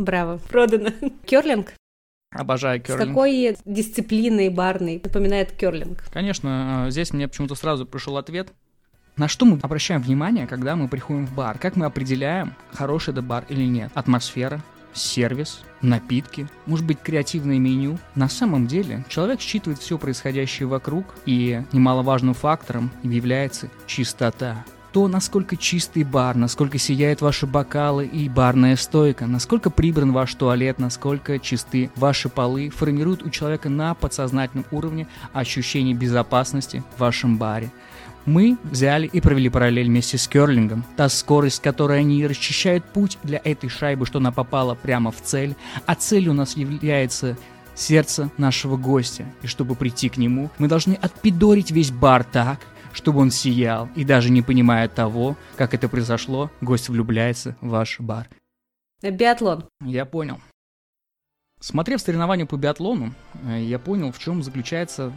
Браво, продано. Керлинг? Обожаю керлинг. С какой дисциплиной барной напоминает керлинг? Конечно, э, здесь мне почему-то сразу пришел ответ. На что мы обращаем внимание, когда мы приходим в бар? Как мы определяем, хороший это бар или нет? Атмосфера, сервис, напитки, может быть креативное меню. На самом деле человек считывает все происходящее вокруг, и немаловажным фактором является чистота. То, насколько чистый бар, насколько сияют ваши бокалы и барная стойка, насколько прибран ваш туалет, насколько чисты ваши полы, формируют у человека на подсознательном уровне ощущение безопасности в вашем баре. Мы взяли и провели параллель вместе с керлингом. Та скорость, которой они расчищают путь для этой шайбы, что она попала прямо в цель, а целью у нас является сердце нашего гостя. И чтобы прийти к нему, мы должны отпидорить весь бар так, чтобы он сиял, и даже не понимая того, как это произошло, гость влюбляется в ваш бар. Биатлон. Я понял. Смотрев соревнования по биатлону, э, я понял, в чем заключается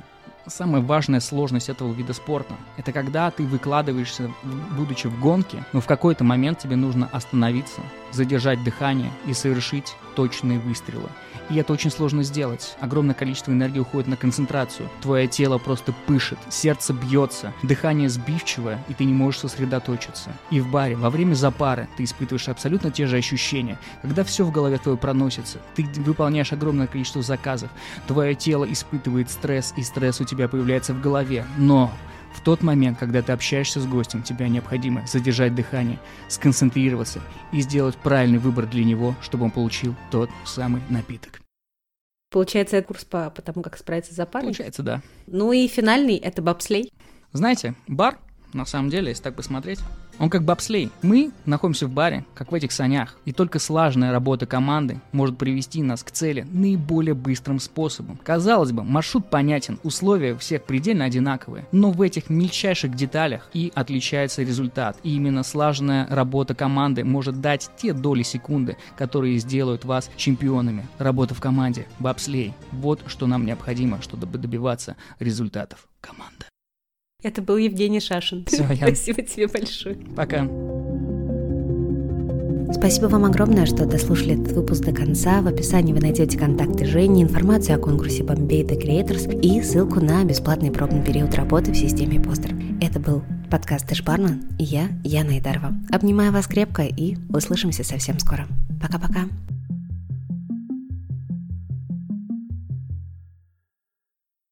самая важная сложность этого вида спорта. Это когда ты выкладываешься, будучи в гонке, но в какой-то момент тебе нужно остановиться, задержать дыхание и совершить точные выстрелы. И это очень сложно сделать. Огромное количество энергии уходит на концентрацию. Твое тело просто пышет, сердце бьется, дыхание сбивчивое, и ты не можешь сосредоточиться. И в баре, во время запары, ты испытываешь абсолютно те же ощущения. Когда все в голове твое проносится, ты выполняешь огромное количество заказов, твое тело испытывает стресс, и стресс у тебя появляется в голове. Но в тот момент, когда ты общаешься с гостем, тебе необходимо задержать дыхание, сконцентрироваться и сделать правильный выбор для него, чтобы он получил тот самый напиток. Получается, это курс по, по тому, как справиться с запарой? Получается, да. Ну и финальный — это бобслей. Знаете, бар, на самом деле, если так посмотреть, он как бобслей. Мы находимся в баре, как в этих санях, и только слаженная работа команды может привести нас к цели наиболее быстрым способом. Казалось бы, маршрут понятен, условия всех предельно одинаковые, но в этих мельчайших деталях и отличается результат. И именно слаженная работа команды может дать те доли секунды, которые сделают вас чемпионами. Работа в команде, бобслей. Вот что нам необходимо, чтобы добиваться результатов команды. Это был Евгений Шашин. Все, я... Спасибо тебе большое. Пока. Спасибо вам огромное, что дослушали этот выпуск до конца. В описании вы найдете контакты Жени, информацию о конкурсе Bombay The Creators и ссылку на бесплатный пробный период работы в системе Постер. Это был подкаст Тэш Бармен и я, Яна Идарова. Обнимаю вас крепко и услышимся совсем скоро. Пока-пока.